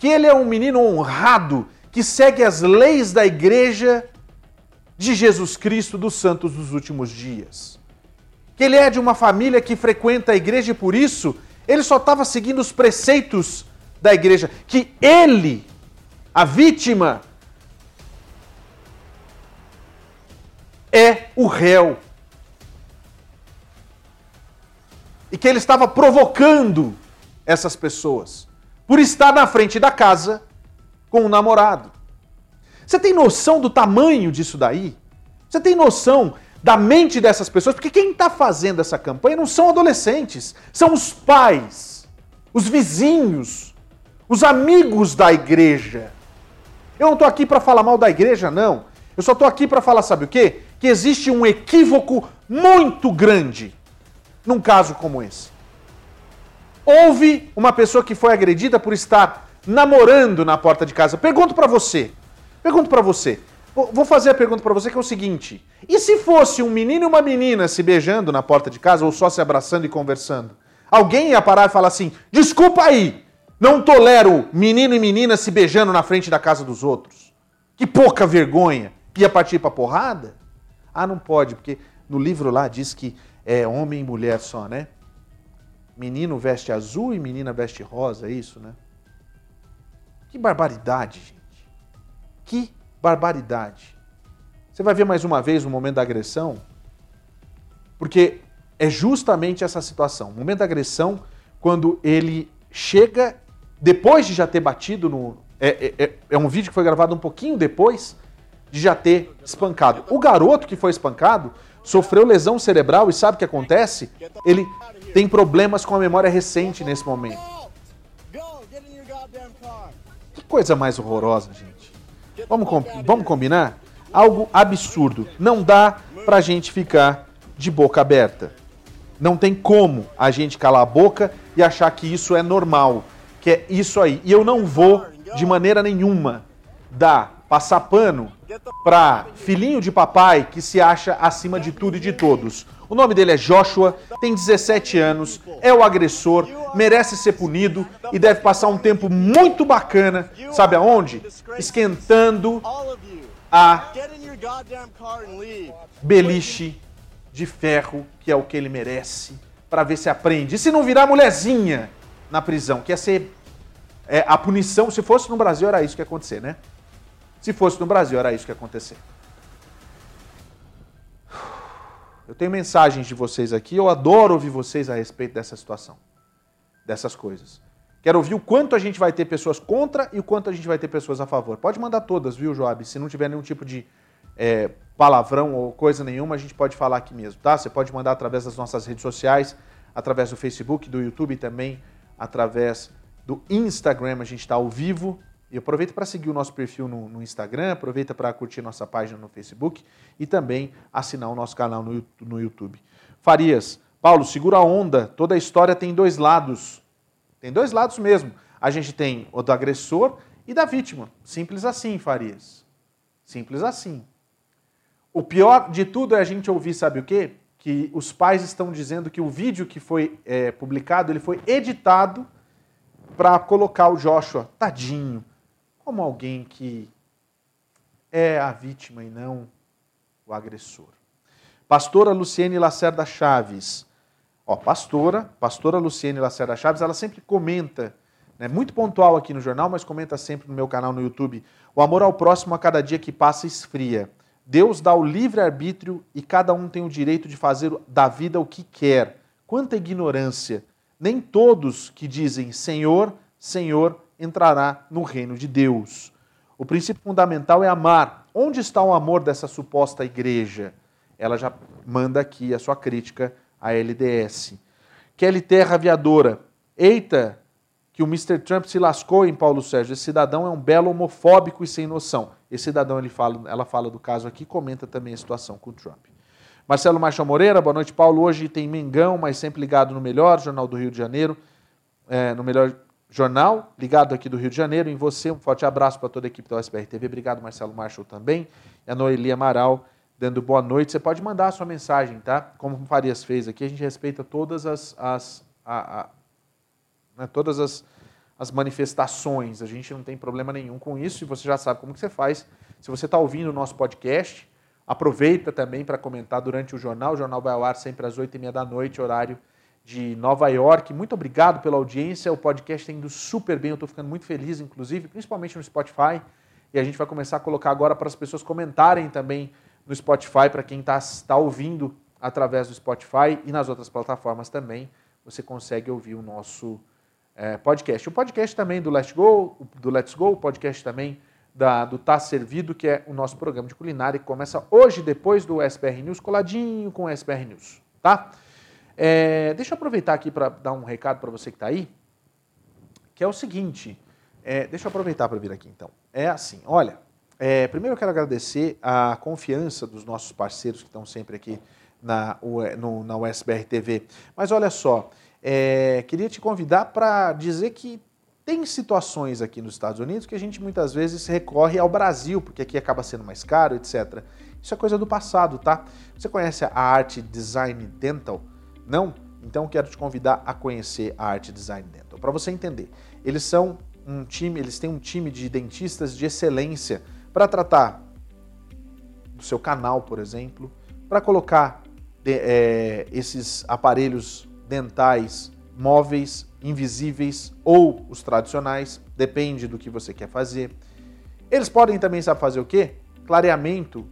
A: que ele é um menino honrado, que segue as leis da igreja de Jesus Cristo dos santos dos últimos dias. Que ele é de uma família que frequenta a igreja e por isso ele só estava seguindo os preceitos da igreja, que ele, a vítima, é o réu. E que ele estava provocando essas pessoas por estar na frente da casa com o um namorado. Você tem noção do tamanho disso daí? Você tem noção da mente dessas pessoas? Porque quem está fazendo essa campanha não são adolescentes, são os pais, os vizinhos, os amigos da igreja. Eu não estou aqui para falar mal da igreja, não. Eu só estou aqui para falar, sabe o quê? Que existe um equívoco muito grande num caso como esse. Houve uma pessoa que foi agredida por estar namorando na porta de casa. Pergunto para você. Pergunto para você. Vou fazer a pergunta para você que é o seguinte: e se fosse um menino e uma menina se beijando na porta de casa ou só se abraçando e conversando? Alguém ia parar e falar assim: "Desculpa aí, não tolero menino e menina se beijando na frente da casa dos outros. Que pouca vergonha. Ia partir pra porrada? Ah, não pode, porque no livro lá diz que é homem e mulher só, né? Menino veste azul e menina veste rosa, é isso, né? Que barbaridade, gente. Que barbaridade. Você vai ver mais uma vez o momento da agressão? Porque é justamente essa situação. O momento da agressão, quando ele chega, depois de já ter batido no. É, é, é um vídeo que foi gravado um pouquinho depois de já ter espancado. O garoto que foi espancado sofreu lesão cerebral e sabe o que acontece? Ele tem problemas com a memória recente nesse momento. Que coisa mais horrorosa, gente. Vamos, vamos combinar? Algo absurdo. Não dá pra gente ficar de boca aberta. Não tem como a gente calar a boca e achar que isso é normal, que é isso aí. E eu não vou, de maneira nenhuma, dar, passar pano para filhinho de papai que se acha acima de tudo e de todos. O nome dele é Joshua, tem 17 anos, é o agressor, merece ser punido e deve passar um tempo muito bacana, sabe aonde? Esquentando a beliche de ferro, que é o que ele merece, para ver se aprende. E se não virar mulherzinha na prisão, que ia ser é, a punição, se fosse no Brasil era isso que ia acontecer, né? Se fosse no Brasil era isso que ia acontecer. Eu tenho mensagens de vocês aqui, eu adoro ouvir vocês a respeito dessa situação, dessas coisas. Quero ouvir o quanto a gente vai ter pessoas contra e o quanto a gente vai ter pessoas a favor. Pode mandar todas, viu, Joab? Se não tiver nenhum tipo de é, palavrão ou coisa nenhuma, a gente pode falar aqui mesmo, tá? Você pode mandar através das nossas redes sociais, através do Facebook, do YouTube também, através do Instagram, a gente está ao vivo, e aproveita para seguir o nosso perfil no, no Instagram, aproveita para curtir nossa página no Facebook e também assinar o nosso canal no, no YouTube. Farias, Paulo, segura a onda. Toda a história tem dois lados. Tem dois lados mesmo. A gente tem o do agressor e da vítima. Simples assim, Farias. Simples assim. O pior de tudo é a gente ouvir, sabe o quê? Que os pais estão dizendo que o vídeo que foi é, publicado ele foi editado para colocar o Joshua, tadinho, como alguém que é a vítima e não o agressor. Pastora Luciene Lacerda Chaves. Ó, pastora, pastora Luciene Lacerda Chaves, ela sempre comenta, né, muito pontual aqui no jornal, mas comenta sempre no meu canal no YouTube. O amor ao próximo a cada dia que passa esfria. Deus dá o livre-arbítrio e cada um tem o direito de fazer da vida o que quer. Quanta ignorância! Nem todos que dizem Senhor, Senhor entrará no reino de Deus. O princípio fundamental é amar. Onde está o amor dessa suposta igreja? Ela já manda aqui a sua crítica à LDS. Kelly Terra Aviadora. Eita, que o Mr. Trump se lascou em Paulo Sérgio. Esse cidadão é um belo homofóbico e sem noção. Esse cidadão, ele fala, ela fala do caso aqui, comenta também a situação com o Trump. Marcelo Marcha Moreira, boa noite, Paulo. Hoje tem Mengão, mas sempre ligado no melhor, Jornal do Rio de Janeiro. É, no melhor jornal, ligado aqui do Rio de Janeiro, em você. Um forte abraço para toda a equipe da USBR TV. Obrigado, Marcelo Marshall, também. E a Noeli Amaral, dando boa noite. Você pode mandar a sua mensagem, tá? Como o Farias fez aqui, a gente respeita todas as, as, a, a, né, todas as, as manifestações. A gente não tem problema nenhum com isso e você já sabe como que você faz. Se você está ouvindo o nosso podcast, aproveita também para comentar durante o jornal. O jornal vai ao ar sempre às oito e meia da noite, horário de Nova York. Muito obrigado pela audiência. O podcast está indo super bem. Eu estou ficando muito feliz, inclusive, principalmente no Spotify. E a gente vai começar a colocar agora para as pessoas comentarem também no Spotify, para quem está tá ouvindo através do Spotify e nas outras plataformas também. Você consegue ouvir o nosso é, podcast. O podcast também do Let's Go, do Let's Go, o podcast também da, do Tá Servido, que é o nosso programa de culinária que começa hoje, depois do SPR News, coladinho com o SPR News, tá? É, deixa eu aproveitar aqui para dar um recado para você que está aí, que é o seguinte. É, deixa eu aproveitar para vir aqui então. É assim, olha. É, primeiro eu quero agradecer a confiança dos nossos parceiros que estão sempre aqui na, no, na USBR TV. Mas olha só, é, queria te convidar para dizer que tem situações aqui nos Estados Unidos que a gente muitas vezes recorre ao Brasil, porque aqui acaba sendo mais caro, etc. Isso é coisa do passado, tá? Você conhece a Arte Design Dental? Não? Então quero te convidar a conhecer a Art Design Dental. Para você entender, eles são um time, eles têm um time de dentistas de excelência para tratar do seu canal, por exemplo, para colocar de, é, esses aparelhos dentais móveis, invisíveis ou os tradicionais, depende do que você quer fazer. Eles podem também saber fazer o quê? Clareamento,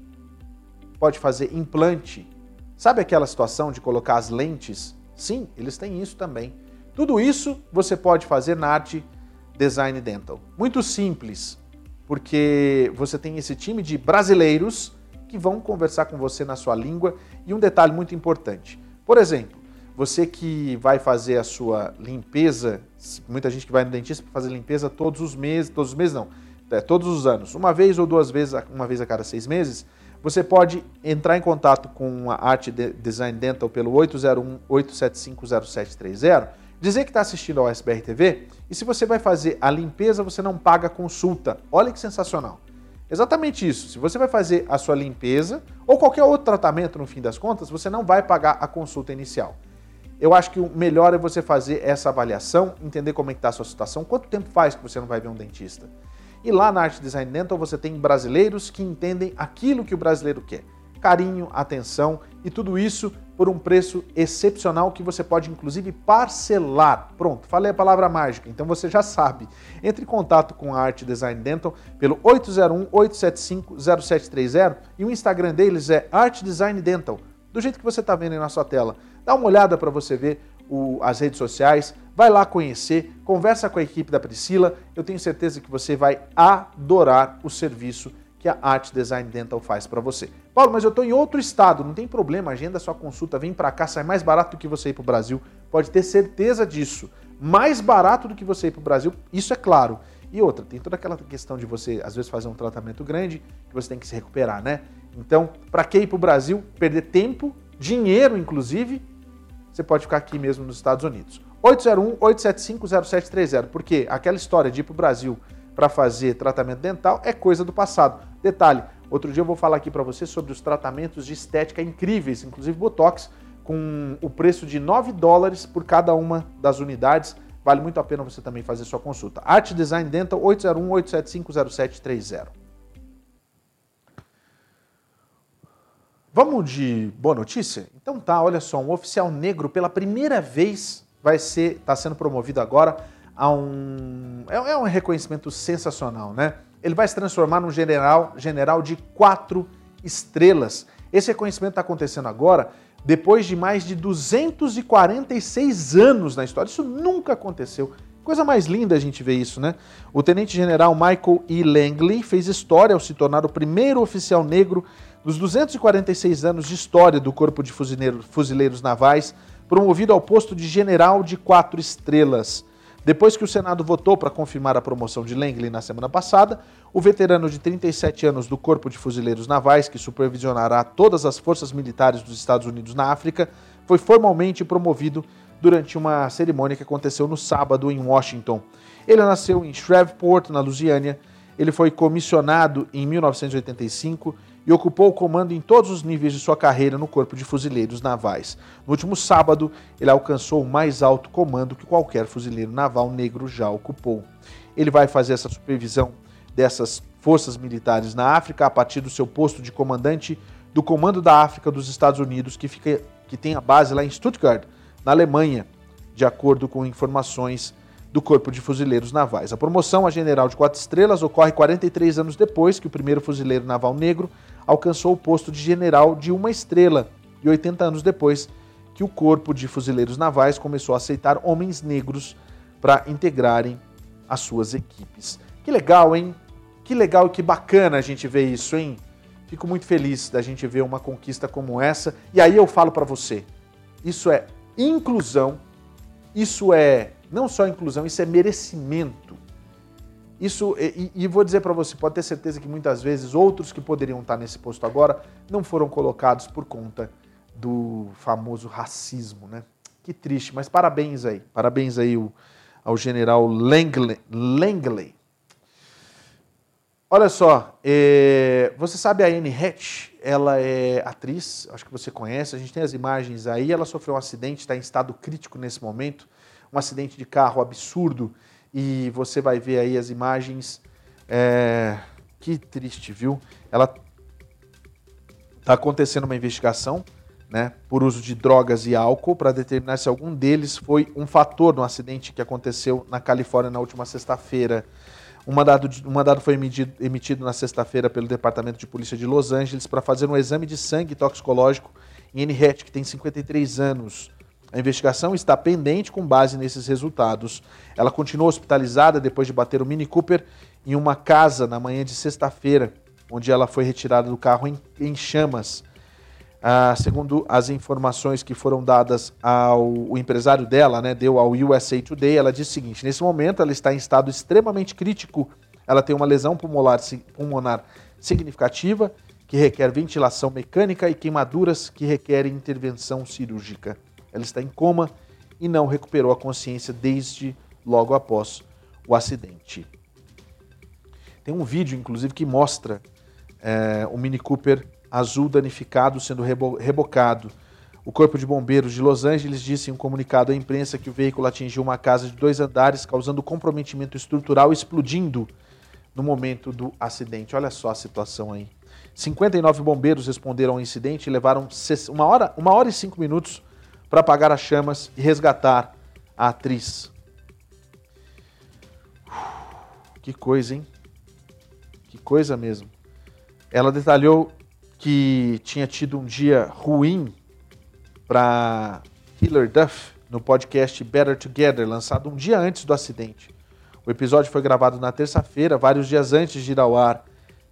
A: pode fazer implante, Sabe aquela situação de colocar as lentes? Sim, eles têm isso também. Tudo isso você pode fazer na Arte Design Dental. Muito simples, porque você tem esse time de brasileiros que vão conversar com você na sua língua. E um detalhe muito importante: por exemplo, você que vai fazer a sua limpeza, muita gente que vai no dentista para fazer limpeza todos os meses, todos os meses não, é, todos os anos, uma vez ou duas vezes, uma vez a cada seis meses, você pode entrar em contato com a Arte Design Dental pelo 801-875-0730, dizer que está assistindo ao SBR TV e se você vai fazer a limpeza, você não paga consulta. Olha que sensacional. Exatamente isso. Se você vai fazer a sua limpeza ou qualquer outro tratamento no fim das contas, você não vai pagar a consulta inicial. Eu acho que o melhor é você fazer essa avaliação, entender como é que está a sua situação, quanto tempo faz que você não vai ver um dentista. E lá na Arte Design Dental você tem brasileiros que entendem aquilo que o brasileiro quer. Carinho, atenção e tudo isso por um preço excepcional que você pode inclusive parcelar. Pronto, falei a palavra mágica, então você já sabe. Entre em contato com a Arte Design Dental pelo 801-875-0730 e o Instagram deles é Art Design Dental, do jeito que você está vendo aí na sua tela. Dá uma olhada para você ver o, as redes sociais, vai lá conhecer, conversa com a equipe da Priscila, eu tenho certeza que você vai adorar o serviço que a Art Design Dental faz para você. Paulo, mas eu estou em outro estado, não tem problema, agenda sua consulta, vem para cá, sai mais barato do que você ir para o Brasil, pode ter certeza disso. Mais barato do que você ir para o Brasil, isso é claro. E outra, tem toda aquela questão de você, às vezes, fazer um tratamento grande, que você tem que se recuperar, né? Então, para que ir para o Brasil, perder tempo, dinheiro, inclusive, você pode ficar aqui mesmo nos Estados Unidos. 801-875-0730, porque aquela história de ir para o Brasil para fazer tratamento dental é coisa do passado. Detalhe, outro dia eu vou falar aqui para você sobre os tratamentos de estética incríveis, inclusive Botox, com o preço de 9 dólares por cada uma das unidades. Vale muito a pena você também fazer sua consulta. Art Design Dental 801-875-0730. Vamos de boa notícia? Então tá, olha só, um oficial negro pela primeira vez vai ser, está sendo promovido agora a um, é, é, um reconhecimento sensacional, né? Ele vai se transformar num general, general de quatro estrelas. Esse reconhecimento está acontecendo agora depois de mais de 246 anos na história. Isso nunca aconteceu. Coisa mais linda a gente ver isso, né? O tenente-general Michael E. Langley fez história ao se tornar o primeiro oficial negro nos 246 anos de história do Corpo de Fuzileiros Navais, promovido ao posto de general de quatro estrelas. Depois que o Senado votou para confirmar a promoção de Langley na semana passada, o veterano de 37 anos do Corpo de Fuzileiros Navais, que supervisionará todas as forças militares dos Estados Unidos na África, foi formalmente promovido durante uma cerimônia que aconteceu no sábado em Washington. Ele nasceu em Shreveport, na Louisiana. Ele foi comissionado em 1985 e ocupou o comando em todos os níveis de sua carreira no Corpo de Fuzileiros Navais. No último sábado, ele alcançou o mais alto comando que qualquer fuzileiro naval negro já ocupou. Ele vai fazer essa supervisão dessas forças militares na África a partir do seu posto de comandante do Comando da África dos Estados Unidos, que, fica, que tem a base lá em Stuttgart, na Alemanha, de acordo com informações do Corpo de Fuzileiros Navais. A promoção a general de quatro estrelas ocorre 43 anos depois que o primeiro fuzileiro naval negro alcançou o posto de general de uma estrela e 80 anos depois que o Corpo de Fuzileiros Navais começou a aceitar homens negros para integrarem as suas equipes. Que legal, hein? Que legal e que bacana a gente ver isso, hein? Fico muito feliz da gente ver uma conquista como essa. E aí eu falo para você, isso é inclusão, isso é não só inclusão, isso é merecimento. Isso, e, e vou dizer para você, pode ter certeza que muitas vezes outros que poderiam estar nesse posto agora não foram colocados por conta do famoso racismo, né? Que triste, mas parabéns aí, parabéns aí ao, ao general Langley. Langley. Olha só, é, você sabe a Anne Hatch? Ela é atriz, acho que você conhece, a gente tem as imagens aí. Ela sofreu um acidente, está em estado crítico nesse momento, um acidente de carro absurdo e você vai ver aí as imagens. É... Que triste, viu? Ela está acontecendo uma investigação né, por uso de drogas e álcool para determinar se algum deles foi um fator no acidente que aconteceu na Califórnia na última sexta-feira. Um mandado, um mandado foi emitido, emitido na sexta-feira pelo Departamento de Polícia de Los Angeles para fazer um exame de sangue toxicológico Ian Hatch, que tem 53 anos. A investigação está pendente com base nesses resultados. Ela continuou hospitalizada depois de bater o Mini Cooper em uma casa na manhã de sexta-feira, onde ela foi retirada do carro em, em chamas. Ah, segundo as informações que foram dadas ao empresário dela, né, deu ao USA Today, ela disse o seguinte: nesse momento ela está em estado extremamente crítico. Ela tem uma lesão pulmonar, pulmonar significativa que requer ventilação mecânica e queimaduras que requerem intervenção cirúrgica. Ela está em coma e não recuperou a consciência desde logo após o acidente. Tem um vídeo, inclusive, que mostra é, o Mini Cooper azul danificado sendo rebo rebocado. O Corpo de Bombeiros de Los Angeles disse em um comunicado à imprensa que o veículo atingiu uma casa de dois andares, causando comprometimento estrutural, explodindo no momento do acidente. Olha só a situação aí. 59 bombeiros responderam ao incidente e levaram uma hora, uma hora e cinco minutos para apagar as chamas e resgatar a atriz. Que coisa, hein? Que coisa mesmo. Ela detalhou que tinha tido um dia ruim para Hiller Duff no podcast Better Together, lançado um dia antes do acidente. O episódio foi gravado na terça-feira, vários dias antes de ir ao ar,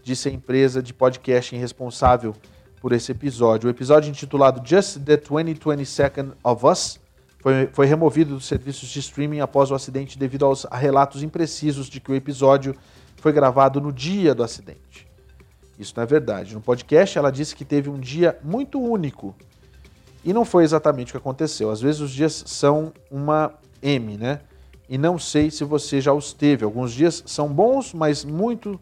A: disse a empresa de podcasting responsável por esse episódio. O episódio intitulado Just the 2020 Second of Us foi, foi removido dos serviços de streaming após o acidente devido aos relatos imprecisos de que o episódio foi gravado no dia do acidente. Isso não é verdade. No podcast, ela disse que teve um dia muito único. E não foi exatamente o que aconteceu. Às vezes os dias são uma M, né? e não sei se você já os teve. Alguns dias são bons, mas muito,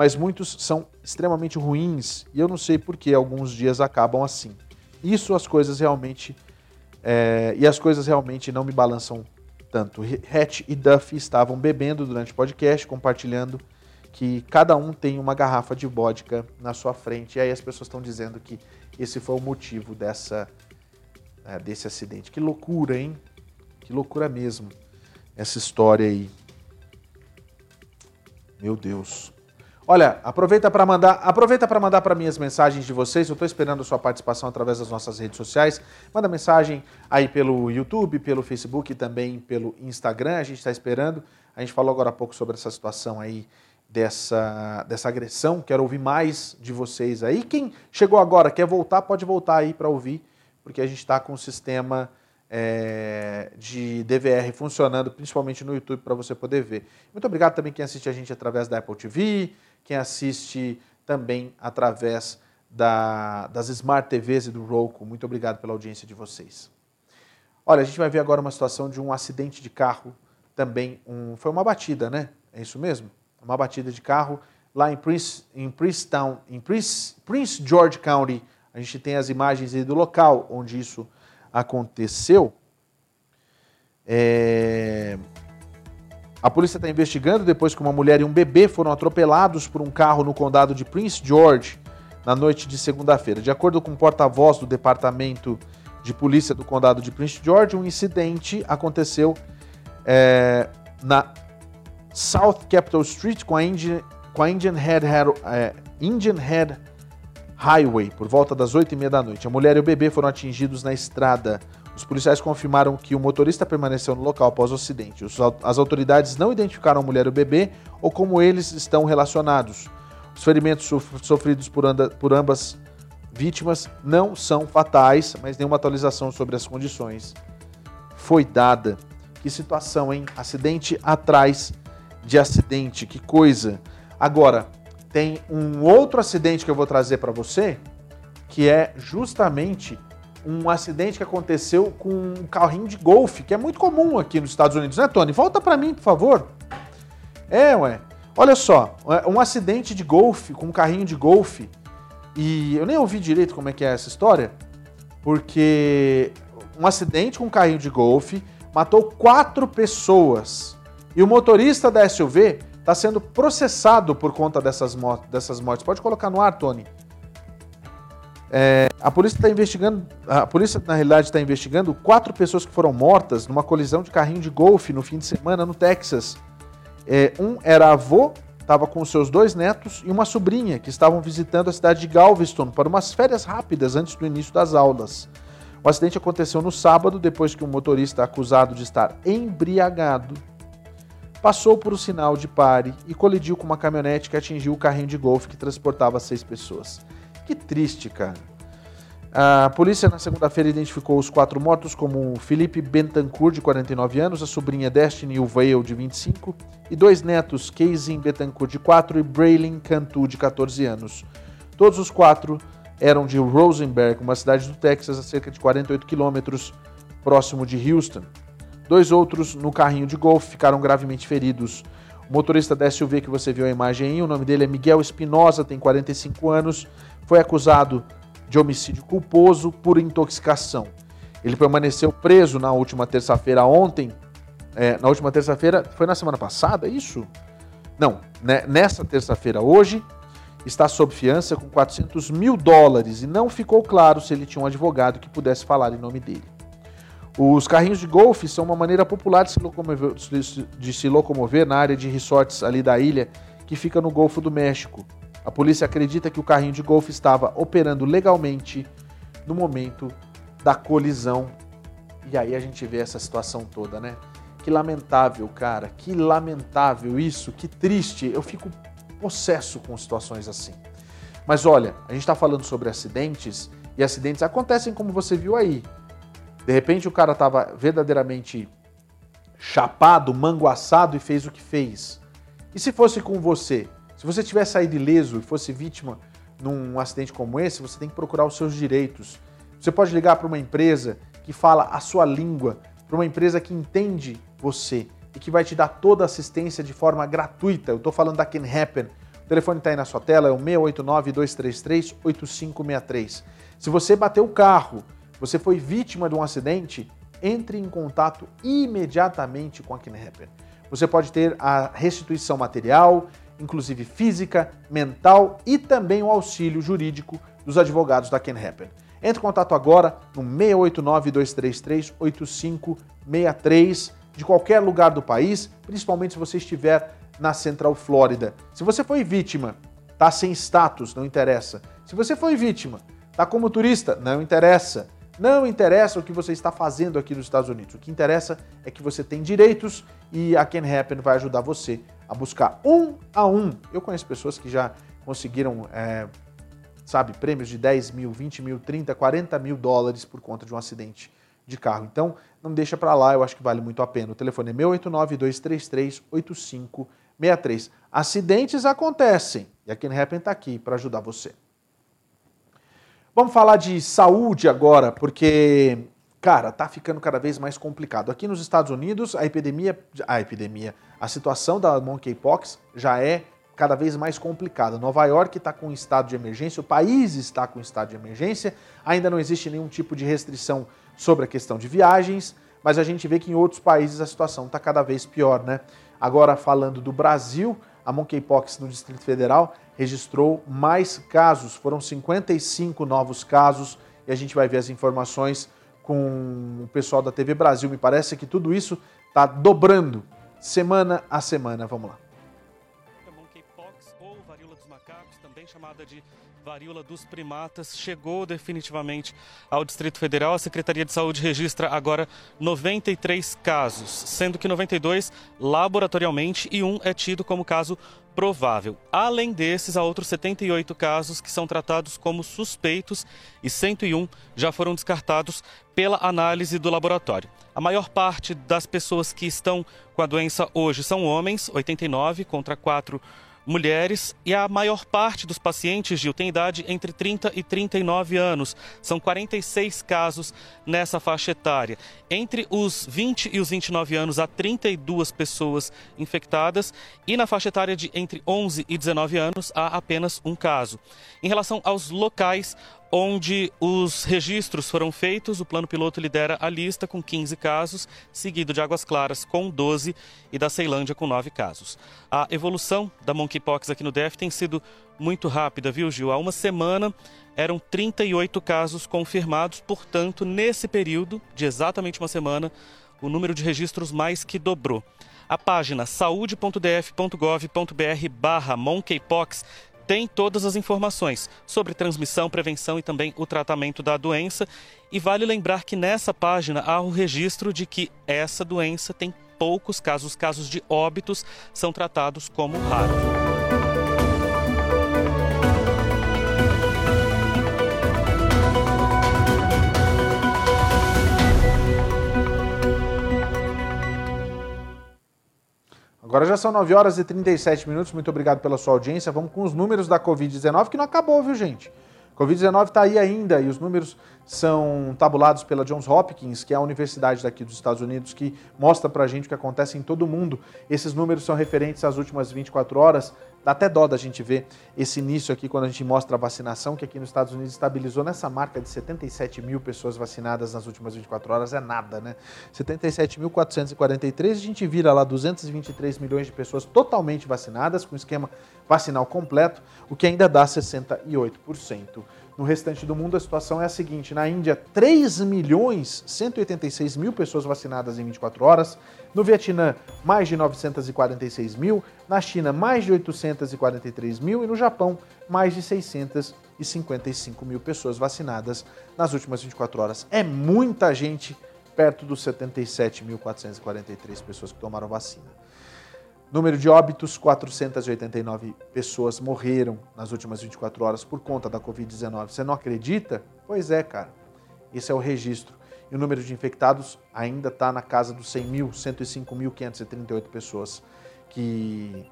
A: mas muitos são extremamente ruins e eu não sei por que alguns dias acabam assim. Isso as coisas realmente é, e as coisas realmente não me balançam tanto. Hatch e Duffy estavam bebendo durante o podcast, compartilhando que cada um tem uma garrafa de vodka na sua frente. E aí as pessoas estão dizendo que esse foi o motivo dessa, é, desse acidente. Que loucura, hein? Que loucura mesmo essa história aí. Meu Deus. Olha, aproveita para mandar, aproveita para mandar para mim as mensagens de vocês. Eu estou esperando a sua participação através das nossas redes sociais. Manda mensagem aí pelo YouTube, pelo Facebook e também pelo Instagram. A gente está esperando. A gente falou agora há pouco sobre essa situação aí dessa, dessa agressão. Quero ouvir mais de vocês aí. Quem chegou agora quer voltar, pode voltar aí para ouvir, porque a gente está com o sistema é, de DVR funcionando, principalmente no YouTube, para você poder ver. Muito obrigado também quem assiste a gente através da Apple TV, quem assiste também através da, das Smart TVs e do Roku. Muito obrigado pela audiência de vocês. Olha, a gente vai ver agora uma situação de um acidente de carro, também um, foi uma batida, né? É isso mesmo? Uma batida de carro lá em Prince, em Princetown, em Prince, Prince George County. A gente tem as imagens aí do local onde isso aconteceu. É... A polícia está investigando depois que uma mulher e um bebê foram atropelados por um carro no condado de Prince George na noite de segunda-feira. De acordo com o porta-voz do Departamento de Polícia do Condado de Prince George, um incidente aconteceu é, na South Capitol Street com a Indian, com a Indian, Head, é, Indian Head Highway, por volta das 8 e meia da noite. A mulher e o bebê foram atingidos na estrada. Os policiais confirmaram que o motorista permaneceu no local após o acidente. As autoridades não identificaram a mulher e o bebê ou como eles estão relacionados. Os ferimentos sofridos por, por ambas vítimas não são fatais, mas nenhuma atualização sobre as condições foi dada. Que situação, hein? Acidente atrás de acidente, que coisa. Agora, tem um outro acidente que eu vou trazer para você, que é justamente um acidente que aconteceu com um carrinho de golfe, que é muito comum aqui nos Estados Unidos, né, Tony? Volta para mim, por favor. É, ué. Olha só, é, um acidente de golfe com um carrinho de golfe. E eu nem ouvi direito como é que é essa história, porque um acidente com um carrinho de golfe matou quatro pessoas. E o motorista da SUV está sendo processado por conta dessas, dessas mortes. Pode colocar no ar, Tony. É, a polícia está investigando, a polícia na realidade está investigando quatro pessoas que foram mortas numa colisão de carrinho de golfe no fim de semana no Texas. É, um era avô, estava com seus dois netos e uma sobrinha que estavam visitando a cidade de Galveston para umas férias rápidas antes do início das aulas. O acidente aconteceu no sábado, depois que um motorista acusado de estar embriagado passou por um sinal de pare e colidiu com uma caminhonete que atingiu o carrinho de golfe que transportava seis pessoas. Que triste, cara. A polícia na segunda-feira identificou os quatro mortos como Felipe Bentancourt, de 49 anos, a sobrinha Destiny Vale, de 25, e dois netos, Casey Bentancourt, de 4, e Braylon Cantu, de 14 anos. Todos os quatro eram de Rosenberg, uma cidade do Texas a cerca de 48 quilômetros próximo de Houston. Dois outros no carrinho de golfe ficaram gravemente feridos. Motorista da SUV que você viu a imagem aí, o nome dele é Miguel Espinosa, tem 45 anos, foi acusado de homicídio culposo por intoxicação. Ele permaneceu preso na última terça-feira ontem. É, na última terça-feira, foi na semana passada, é isso? Não, né, nessa terça-feira hoje, está sob fiança com 400 mil dólares e não ficou claro se ele tinha um advogado que pudesse falar em nome dele. Os carrinhos de golfe são uma maneira popular de se, locomover, de se locomover na área de resorts ali da ilha, que fica no Golfo do México. A polícia acredita que o carrinho de golfe estava operando legalmente no momento da colisão. E aí a gente vê essa situação toda, né? Que lamentável, cara. Que lamentável isso. Que triste. Eu fico possesso com situações assim. Mas olha, a gente está falando sobre acidentes e acidentes acontecem como você viu aí. De repente o cara estava verdadeiramente chapado, manguaçado e fez o que fez. E se fosse com você? Se você tivesse saído ileso e fosse vítima num acidente como esse, você tem que procurar os seus direitos. Você pode ligar para uma empresa que fala a sua língua, para uma empresa que entende você e que vai te dar toda a assistência de forma gratuita. Eu estou falando da Can Happen. O telefone está aí na sua tela, é o 689-233-8563. Se você bateu o carro, você foi vítima de um acidente, entre em contato imediatamente com a Happen. Você pode ter a restituição material, inclusive física, mental e também o auxílio jurídico dos advogados da Happen. Entre em contato agora no 689-233-8563 de qualquer lugar do país, principalmente se você estiver na Central Flórida. Se você foi vítima, tá sem status, não interessa. Se você foi vítima, tá como turista, não interessa. Não interessa o que você está fazendo aqui nos Estados Unidos. O que interessa é que você tem direitos e a Can Happen vai ajudar você a buscar um a um. Eu conheço pessoas que já conseguiram, é, sabe, prêmios de 10 mil, 20 mil, 30, 40 mil dólares por conta de um acidente de carro. Então, não deixa para lá, eu acho que vale muito a pena. O telefone é 689-233-8563. Acidentes acontecem e a Ken Happen está aqui para ajudar você. Vamos falar de saúde agora, porque, cara, tá ficando cada vez mais complicado. Aqui nos Estados Unidos, a epidemia, a epidemia, a situação da monkeypox já é cada vez mais complicada. Nova York está com estado de emergência, o país está com estado de emergência, ainda não existe nenhum tipo de restrição sobre a questão de viagens, mas a gente vê que em outros países a situação está cada vez pior, né? Agora, falando do Brasil, a monkeypox no Distrito Federal registrou mais casos, foram 55 novos casos, e a gente vai ver as informações com o pessoal da TV Brasil. Me parece que tudo isso está dobrando semana a semana. Vamos lá.
E: A monkeypox ou varíola dos macacos, também chamada de varíola dos primatas chegou definitivamente ao Distrito Federal. A Secretaria de Saúde registra agora 93 casos, sendo que 92 laboratorialmente e um é tido como caso provável. Além desses, há outros 78 casos que são tratados como suspeitos e 101 já foram descartados pela análise do laboratório. A maior parte das pessoas que estão com a doença hoje são homens, 89 contra 4 mulheres e a maior parte dos pacientes, Gil, tem idade entre 30 e 39 anos. São 46 casos nessa faixa etária. Entre os 20 e os 29 anos, há 32 pessoas infectadas e na faixa etária de entre 11 e 19 anos, há apenas um caso. Em relação aos locais, onde os registros foram feitos. O plano piloto lidera a lista com 15 casos, seguido de Águas Claras com 12 e da Ceilândia com 9 casos. A evolução da monkeypox aqui no DF tem sido muito rápida, viu, Gil? Há uma semana eram 38 casos confirmados, portanto, nesse período de exatamente uma semana, o número de registros mais que dobrou. A página saude.df.gov.br barra monkeypox tem todas as informações sobre transmissão, prevenção e também o tratamento da doença. E vale lembrar que nessa página há o registro de que essa doença tem poucos casos, casos de óbitos são tratados como raros.
A: Agora já são 9 horas e 37 minutos. Muito obrigado pela sua audiência. Vamos com os números da Covid-19, que não acabou, viu, gente? Covid-19 está aí ainda e os números são tabulados pela Johns Hopkins, que é a universidade daqui dos Estados Unidos, que mostra para a gente o que acontece em todo o mundo. Esses números são referentes às últimas 24 horas. Dá até dó da gente ver esse início aqui quando a gente mostra a vacinação, que aqui nos Estados Unidos estabilizou nessa marca de 77 mil pessoas vacinadas nas últimas 24 horas. É nada, né? 77.443, a gente vira lá 223 milhões de pessoas totalmente vacinadas, com esquema vacinal completo, o que ainda dá 68%. No restante do mundo, a situação é a seguinte: na Índia, 3 milhões 186 mil pessoas vacinadas em 24 horas. No Vietnã, mais de 946 mil. Na China, mais de 843 mil. E no Japão, mais de 655 mil pessoas vacinadas nas últimas 24 horas. É muita gente, perto dos 77.443 pessoas que tomaram vacina. Número de óbitos: 489 pessoas morreram nas últimas 24 horas por conta da Covid-19. Você não acredita? Pois é, cara. Esse é o registro. E o número de infectados ainda está na casa dos 100 mil, 105.538 pessoas que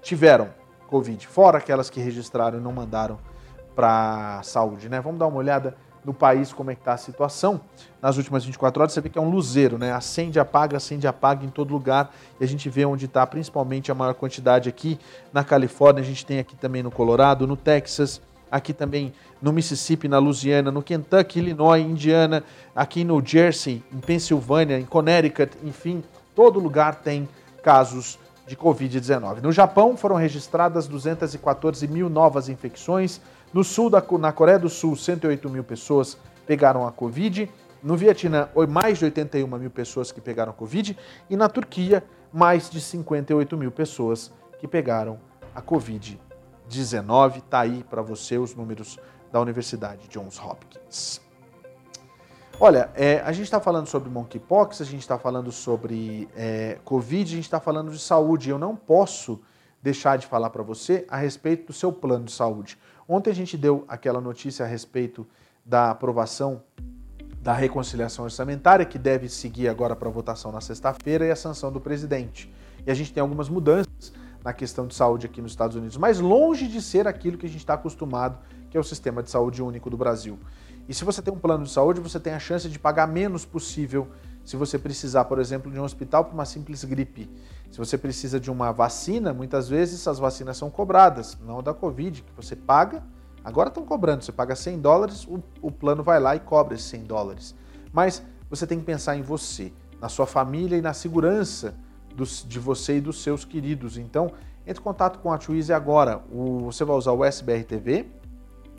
A: tiveram Covid, fora aquelas que registraram e não mandaram para a saúde, né? Vamos dar uma olhada no país como é que está a situação. Nas últimas 24 horas você vê que é um luzeiro, né? Acende, apaga, acende, apaga em todo lugar. E a gente vê onde está principalmente a maior quantidade aqui. Na Califórnia, a gente tem aqui também no Colorado, no Texas, aqui também no Mississippi, na Louisiana, no Kentucky, Illinois, Indiana, aqui no Jersey, em Pensilvânia, em Connecticut, enfim, todo lugar tem casos de Covid-19. No Japão foram registradas 214 mil novas infecções, no sul da na Coreia do Sul, 108 mil pessoas pegaram a Covid. No Vietnã, mais de 81 mil pessoas que pegaram a Covid. E na Turquia, mais de 58 mil pessoas que pegaram a Covid-19. Está aí para você os números da Universidade Johns Hopkins. Olha, é, a gente está falando sobre monkeypox, a gente está falando sobre é, Covid, a gente está falando de saúde. Eu não posso deixar de falar para você a respeito do seu plano de saúde. Ontem a gente deu aquela notícia a respeito da aprovação da reconciliação orçamentária, que deve seguir agora para votação na sexta-feira, e a sanção do presidente. E a gente tem algumas mudanças na questão de saúde aqui nos Estados Unidos, mas longe de ser aquilo que a gente está acostumado, que é o sistema de saúde único do Brasil. E se você tem um plano de saúde, você tem a chance de pagar menos possível se você precisar, por exemplo, de um hospital para uma simples gripe. Se você precisa de uma vacina, muitas vezes as vacinas são cobradas, não da Covid, que você paga, agora estão cobrando, você paga 100 dólares, o, o plano vai lá e cobra esses 100 dólares. Mas você tem que pensar em você, na sua família e na segurança dos, de você e dos seus queridos. Então, entre em contato com a Twizy agora. O, você vai usar o SBR TV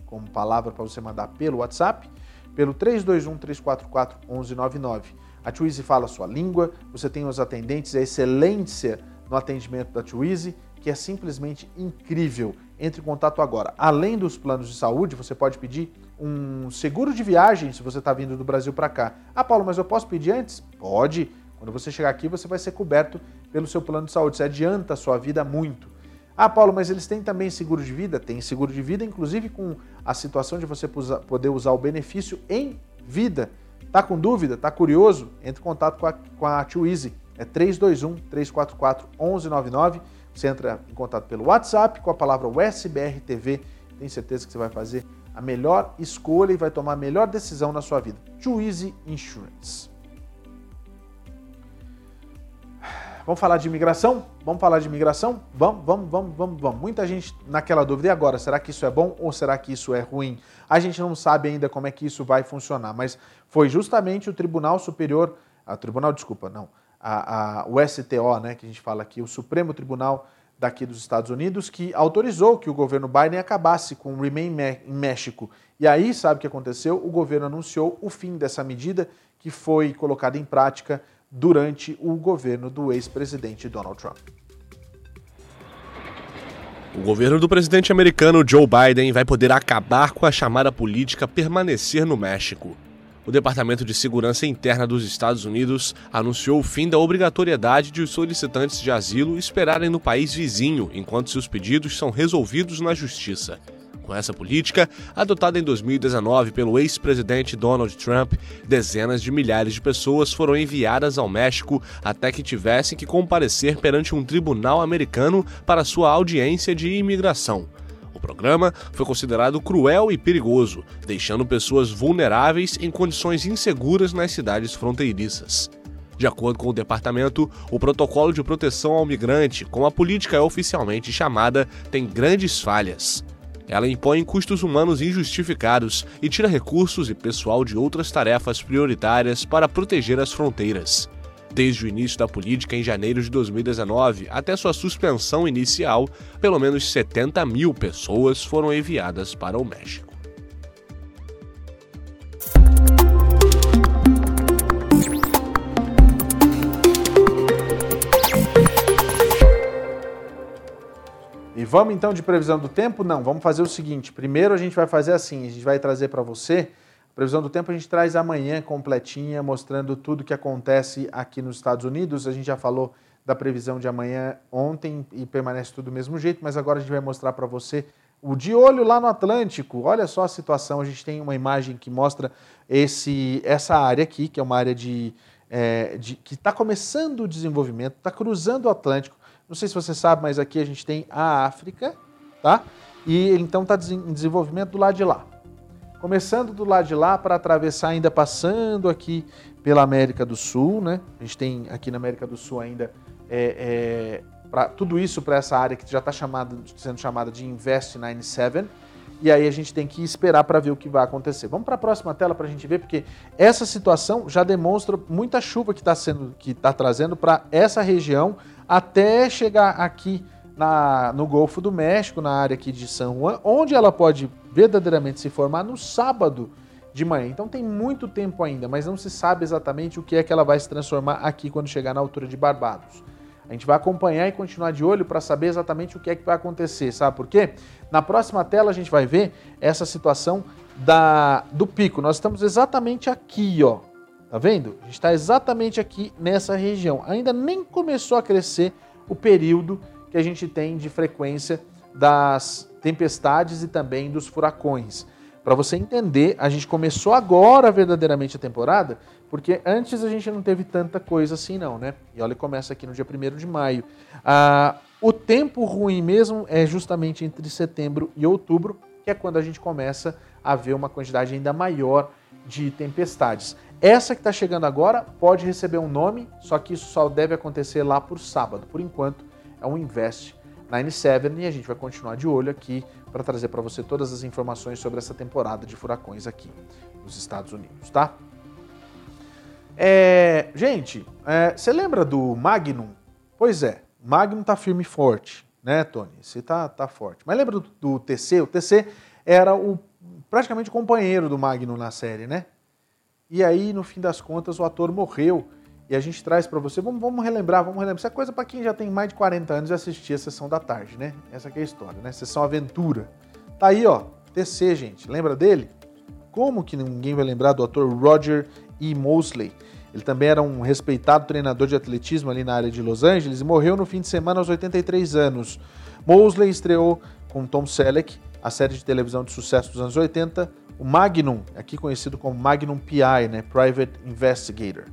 A: como palavra para você mandar pelo WhatsApp, pelo 321 344 1199. A Twizy fala a sua língua, você tem os atendentes, a excelência no atendimento da Twizy, que é simplesmente incrível. Entre em contato agora. Além dos planos de saúde, você pode pedir um seguro de viagem se você está vindo do Brasil para cá. Ah, Paulo, mas eu posso pedir antes? Pode. Quando você chegar aqui, você vai ser coberto pelo seu plano de saúde. Você adianta a sua vida muito. Ah, Paulo, mas eles têm também seguro de vida? Tem seguro de vida, inclusive com a situação de você poder usar o benefício em vida. Tá com dúvida? Tá curioso? Entre em contato com a, com a Too Easy. É 321-344-1199. Você entra em contato pelo WhatsApp com a palavra USBR TV. Tenho certeza que você vai fazer a melhor escolha e vai tomar a melhor decisão na sua vida. Too Easy Insurance. Vamos falar de imigração? Vamos falar de imigração? Vamos, vamos, vamos, vamos, vamos. Muita gente naquela dúvida. E agora, será que isso é bom ou será que isso é ruim? A gente não sabe ainda como é que isso vai funcionar, mas foi justamente o Tribunal Superior, a Tribunal, desculpa, não, a, a, o STO, né, que a gente fala aqui, o Supremo Tribunal daqui dos Estados Unidos, que autorizou que o governo Biden acabasse com o Remain em México. E aí, sabe o que aconteceu? O governo anunciou o fim dessa medida que foi colocada em prática durante o governo do ex-presidente Donald Trump.
F: O governo do presidente americano Joe Biden vai poder acabar com a chamada política permanecer no México. O Departamento de Segurança Interna dos Estados Unidos anunciou o fim da obrigatoriedade de os solicitantes de asilo esperarem no país vizinho enquanto seus pedidos são resolvidos na justiça. Com essa política, adotada em 2019 pelo ex-presidente Donald Trump, dezenas de milhares de pessoas foram enviadas ao México até que tivessem que comparecer perante um tribunal americano para sua audiência de imigração. O programa foi considerado cruel e perigoso, deixando pessoas vulneráveis em condições inseguras nas cidades fronteiriças. De acordo com o departamento, o protocolo de proteção ao migrante, como a política é oficialmente chamada, tem grandes falhas. Ela impõe custos humanos injustificados e tira recursos e pessoal de outras tarefas prioritárias para proteger as fronteiras. Desde o início da política em janeiro de 2019 até sua suspensão inicial, pelo menos 70 mil pessoas foram enviadas para o México.
A: E vamos então de previsão do tempo? Não, vamos fazer o seguinte. Primeiro a gente vai fazer assim, a gente vai trazer para você a previsão do tempo a gente traz amanhã completinha, mostrando tudo que acontece aqui nos Estados Unidos. A gente já falou da previsão de amanhã ontem e permanece tudo do mesmo jeito, mas agora a gente vai mostrar para você o de olho lá no Atlântico. Olha só a situação, a gente tem uma imagem que mostra esse, essa área aqui, que é uma área de, é, de que está começando o desenvolvimento, está cruzando o Atlântico. Não sei se você sabe, mas aqui a gente tem a África, tá? E então está em desenvolvimento do lado de lá. Começando do lado de lá para atravessar, ainda passando aqui pela América do Sul, né? A gente tem aqui na América do Sul ainda é, é, tudo isso para essa área que já está sendo chamada de Invest 97. E aí a gente tem que esperar para ver o que vai acontecer. Vamos para a próxima tela para a gente ver, porque essa situação já demonstra muita chuva que está sendo, que está trazendo para essa região até chegar aqui na, no Golfo do México, na área aqui de San Juan, onde ela pode verdadeiramente se formar no sábado de manhã. Então tem muito tempo ainda, mas não se sabe exatamente o que é que ela vai se transformar aqui quando chegar na altura de Barbados. A gente vai acompanhar e continuar de olho para saber exatamente o que é que vai acontecer, sabe por quê? Na próxima tela a gente vai ver essa situação da, do pico. Nós estamos exatamente aqui, ó. Tá vendo? A gente está exatamente aqui nessa região. Ainda nem começou a crescer o período que a gente tem de frequência das tempestades e também dos furacões. Para você entender, a gente começou agora verdadeiramente a temporada, porque antes a gente não teve tanta coisa assim não, né? E olha, começa aqui no dia 1 de maio. Ah, o tempo ruim mesmo é justamente entre setembro e outubro, que é quando a gente começa a ver uma quantidade ainda maior de tempestades. Essa que está chegando agora pode receber um nome, só que isso só deve acontecer lá por sábado. Por enquanto, é um Invest 97 e a gente vai continuar de olho aqui para trazer para você todas as informações sobre essa temporada de furacões aqui nos Estados Unidos, tá? É, gente, é, você lembra do Magnum? Pois é, Magnum tá firme e forte, né, Tony? Você tá, tá forte. Mas lembra do, do TC? O TC era o praticamente companheiro do Magnum na série, né? E aí, no fim das contas, o ator morreu. E a gente traz para você, vamos, vamos, relembrar, vamos relembrar. Isso é coisa para quem já tem mais de 40 anos e assistir a Sessão da Tarde, né? Essa é a história, né? Sessão Aventura. Tá aí, ó, TC, gente. Lembra dele? Como que ninguém vai lembrar do ator Roger E. Mosley? Ele também era um respeitado treinador de atletismo ali na área de Los Angeles e morreu no fim de semana aos 83 anos. Mosley estreou com Tom Selleck, a série de televisão de sucesso dos anos 80, o Magnum, aqui conhecido como Magnum PI, né, Private Investigator,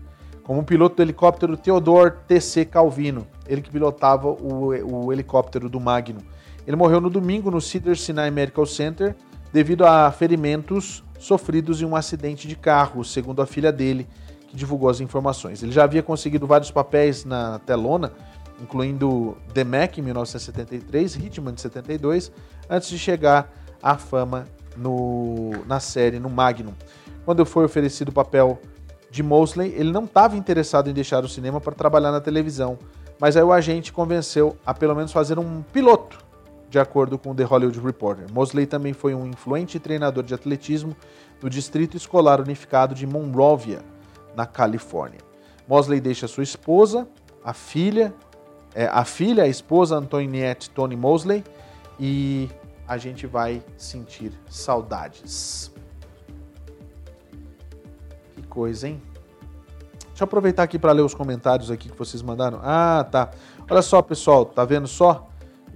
A: como piloto do helicóptero Theodore TC Calvino, ele que pilotava o, o helicóptero do Magnum. Ele morreu no domingo no Cedar Sinai Medical Center devido a ferimentos sofridos em um acidente de carro, segundo a filha dele, que divulgou as informações. Ele já havia conseguido vários papéis na telona, incluindo The Mac em 1973, Hitman de 72, antes de chegar à fama no, na série, no Magnum. Quando foi oferecido o papel de Mosley, ele não estava interessado em deixar o cinema para trabalhar na televisão, mas aí o agente convenceu a pelo menos fazer um piloto, de acordo com o The Hollywood Reporter. Mosley também foi um influente treinador de atletismo do Distrito Escolar Unificado de Monrovia, na Califórnia. Mosley deixa sua esposa, a filha, é, a filha, a esposa Antoniette Tony Mosley, e a gente vai sentir saudades. Coisa, hein? Deixa eu aproveitar aqui para ler os comentários aqui que vocês mandaram. Ah, tá. Olha só, pessoal, tá vendo só?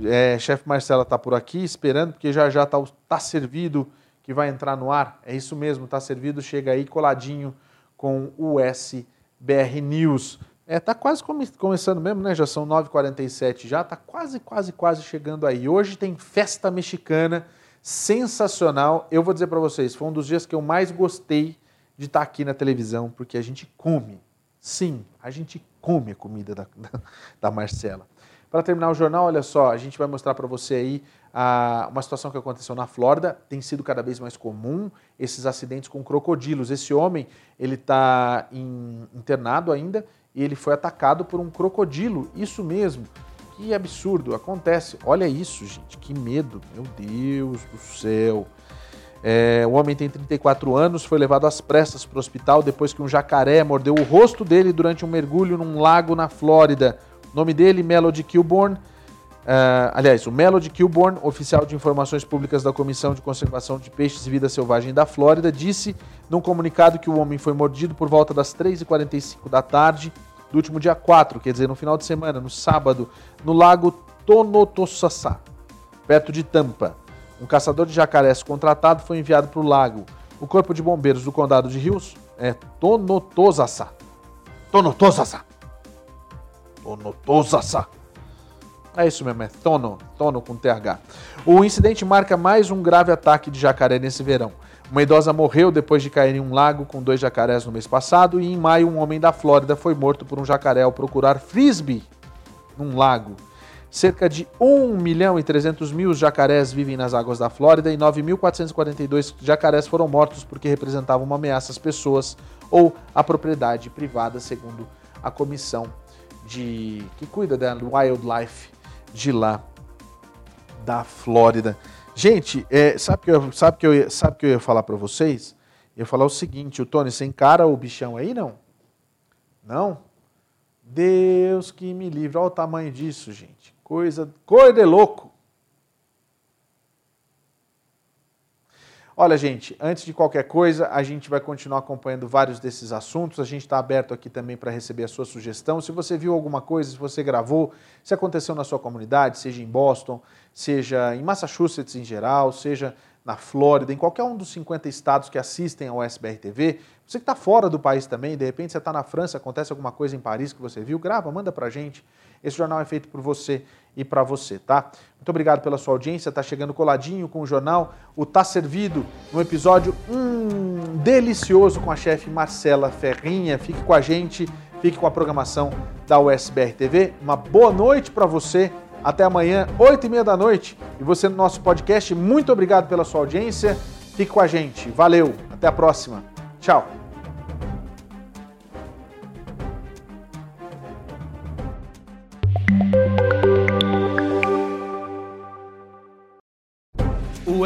A: É, chefe Marcela tá por aqui esperando, porque já já tá, tá servido que vai entrar no ar. É isso mesmo, tá servido, chega aí coladinho com o SBR News. É, tá quase come começando mesmo, né? Já são 9h47 já, tá quase, quase, quase chegando aí. Hoje tem festa mexicana sensacional. Eu vou dizer para vocês, foi um dos dias que eu mais gostei de estar aqui na televisão, porque a gente come. Sim, a gente come a comida da, da, Marcela. Para terminar o jornal, olha só, a gente vai mostrar para você aí a, uma situação que aconteceu na Flórida. Tem sido cada vez mais comum esses acidentes com crocodilos. Esse homem, ele está internado ainda e ele foi atacado por um crocodilo. Isso mesmo. Que absurdo, acontece. Olha isso, gente, que medo. Meu Deus do céu. É, o homem tem 34 anos, foi levado às pressas para o hospital depois que um jacaré mordeu o rosto dele durante um mergulho num lago na Flórida. O nome dele, Melody Kilborn. Uh, aliás, o Melody Kilborn, oficial de informações públicas da Comissão de Conservação de Peixes e Vida Selvagem da Flórida, disse num comunicado que o homem foi mordido por volta das 3h45 da tarde do último dia 4, quer dizer, no final de semana, no sábado, no lago Tonotosassá, perto de Tampa. Um caçador de jacarés contratado foi enviado para o lago. O Corpo de Bombeiros do Condado de Rios é Tonotosassá. Tonotosassá. Tonotosasa. É isso mesmo, é tono, tono com TH. O incidente marca mais um grave ataque de jacaré nesse verão. Uma idosa morreu depois de cair em um lago com dois jacarés no mês passado e em maio um homem da Flórida foi morto por um jacaré ao procurar frisbee num lago. Cerca de 1 milhão e 300 mil jacarés vivem nas águas da Flórida e 9.442 jacarés foram mortos porque representavam uma ameaça às pessoas ou à propriedade privada, segundo a comissão de que cuida da wildlife de lá da Flórida. Gente, é, sabe que eu sabe que eu sabe que eu ia falar para vocês? Eu ia falar o seguinte, o Tony, você encara o bichão aí não? Não? Deus que me livre, olha o tamanho disso, gente. Coisa, coisa de louco. Olha, gente, antes de qualquer coisa, a gente vai continuar acompanhando vários desses assuntos. A gente está aberto aqui também para receber a sua sugestão. Se você viu alguma coisa, se você gravou, se aconteceu na sua comunidade, seja em Boston, seja em Massachusetts em geral, seja na Flórida, em qualquer um dos 50 estados que assistem ao SBR TV. Você que está fora do país também, de repente você está na França, acontece alguma coisa em Paris que você viu, grava, manda para gente. Esse jornal é feito por você e para você, tá? Muito obrigado pela sua audiência, está chegando coladinho com o jornal. O Tá Servido, um episódio hum, delicioso com a chefe Marcela Ferrinha. Fique com a gente, fique com a programação da USBR TV. Uma boa noite para você. Até amanhã, 8 e meia da noite. E você no nosso podcast. Muito obrigado pela sua audiência. Fique com a gente. Valeu. Até a próxima. Tchau.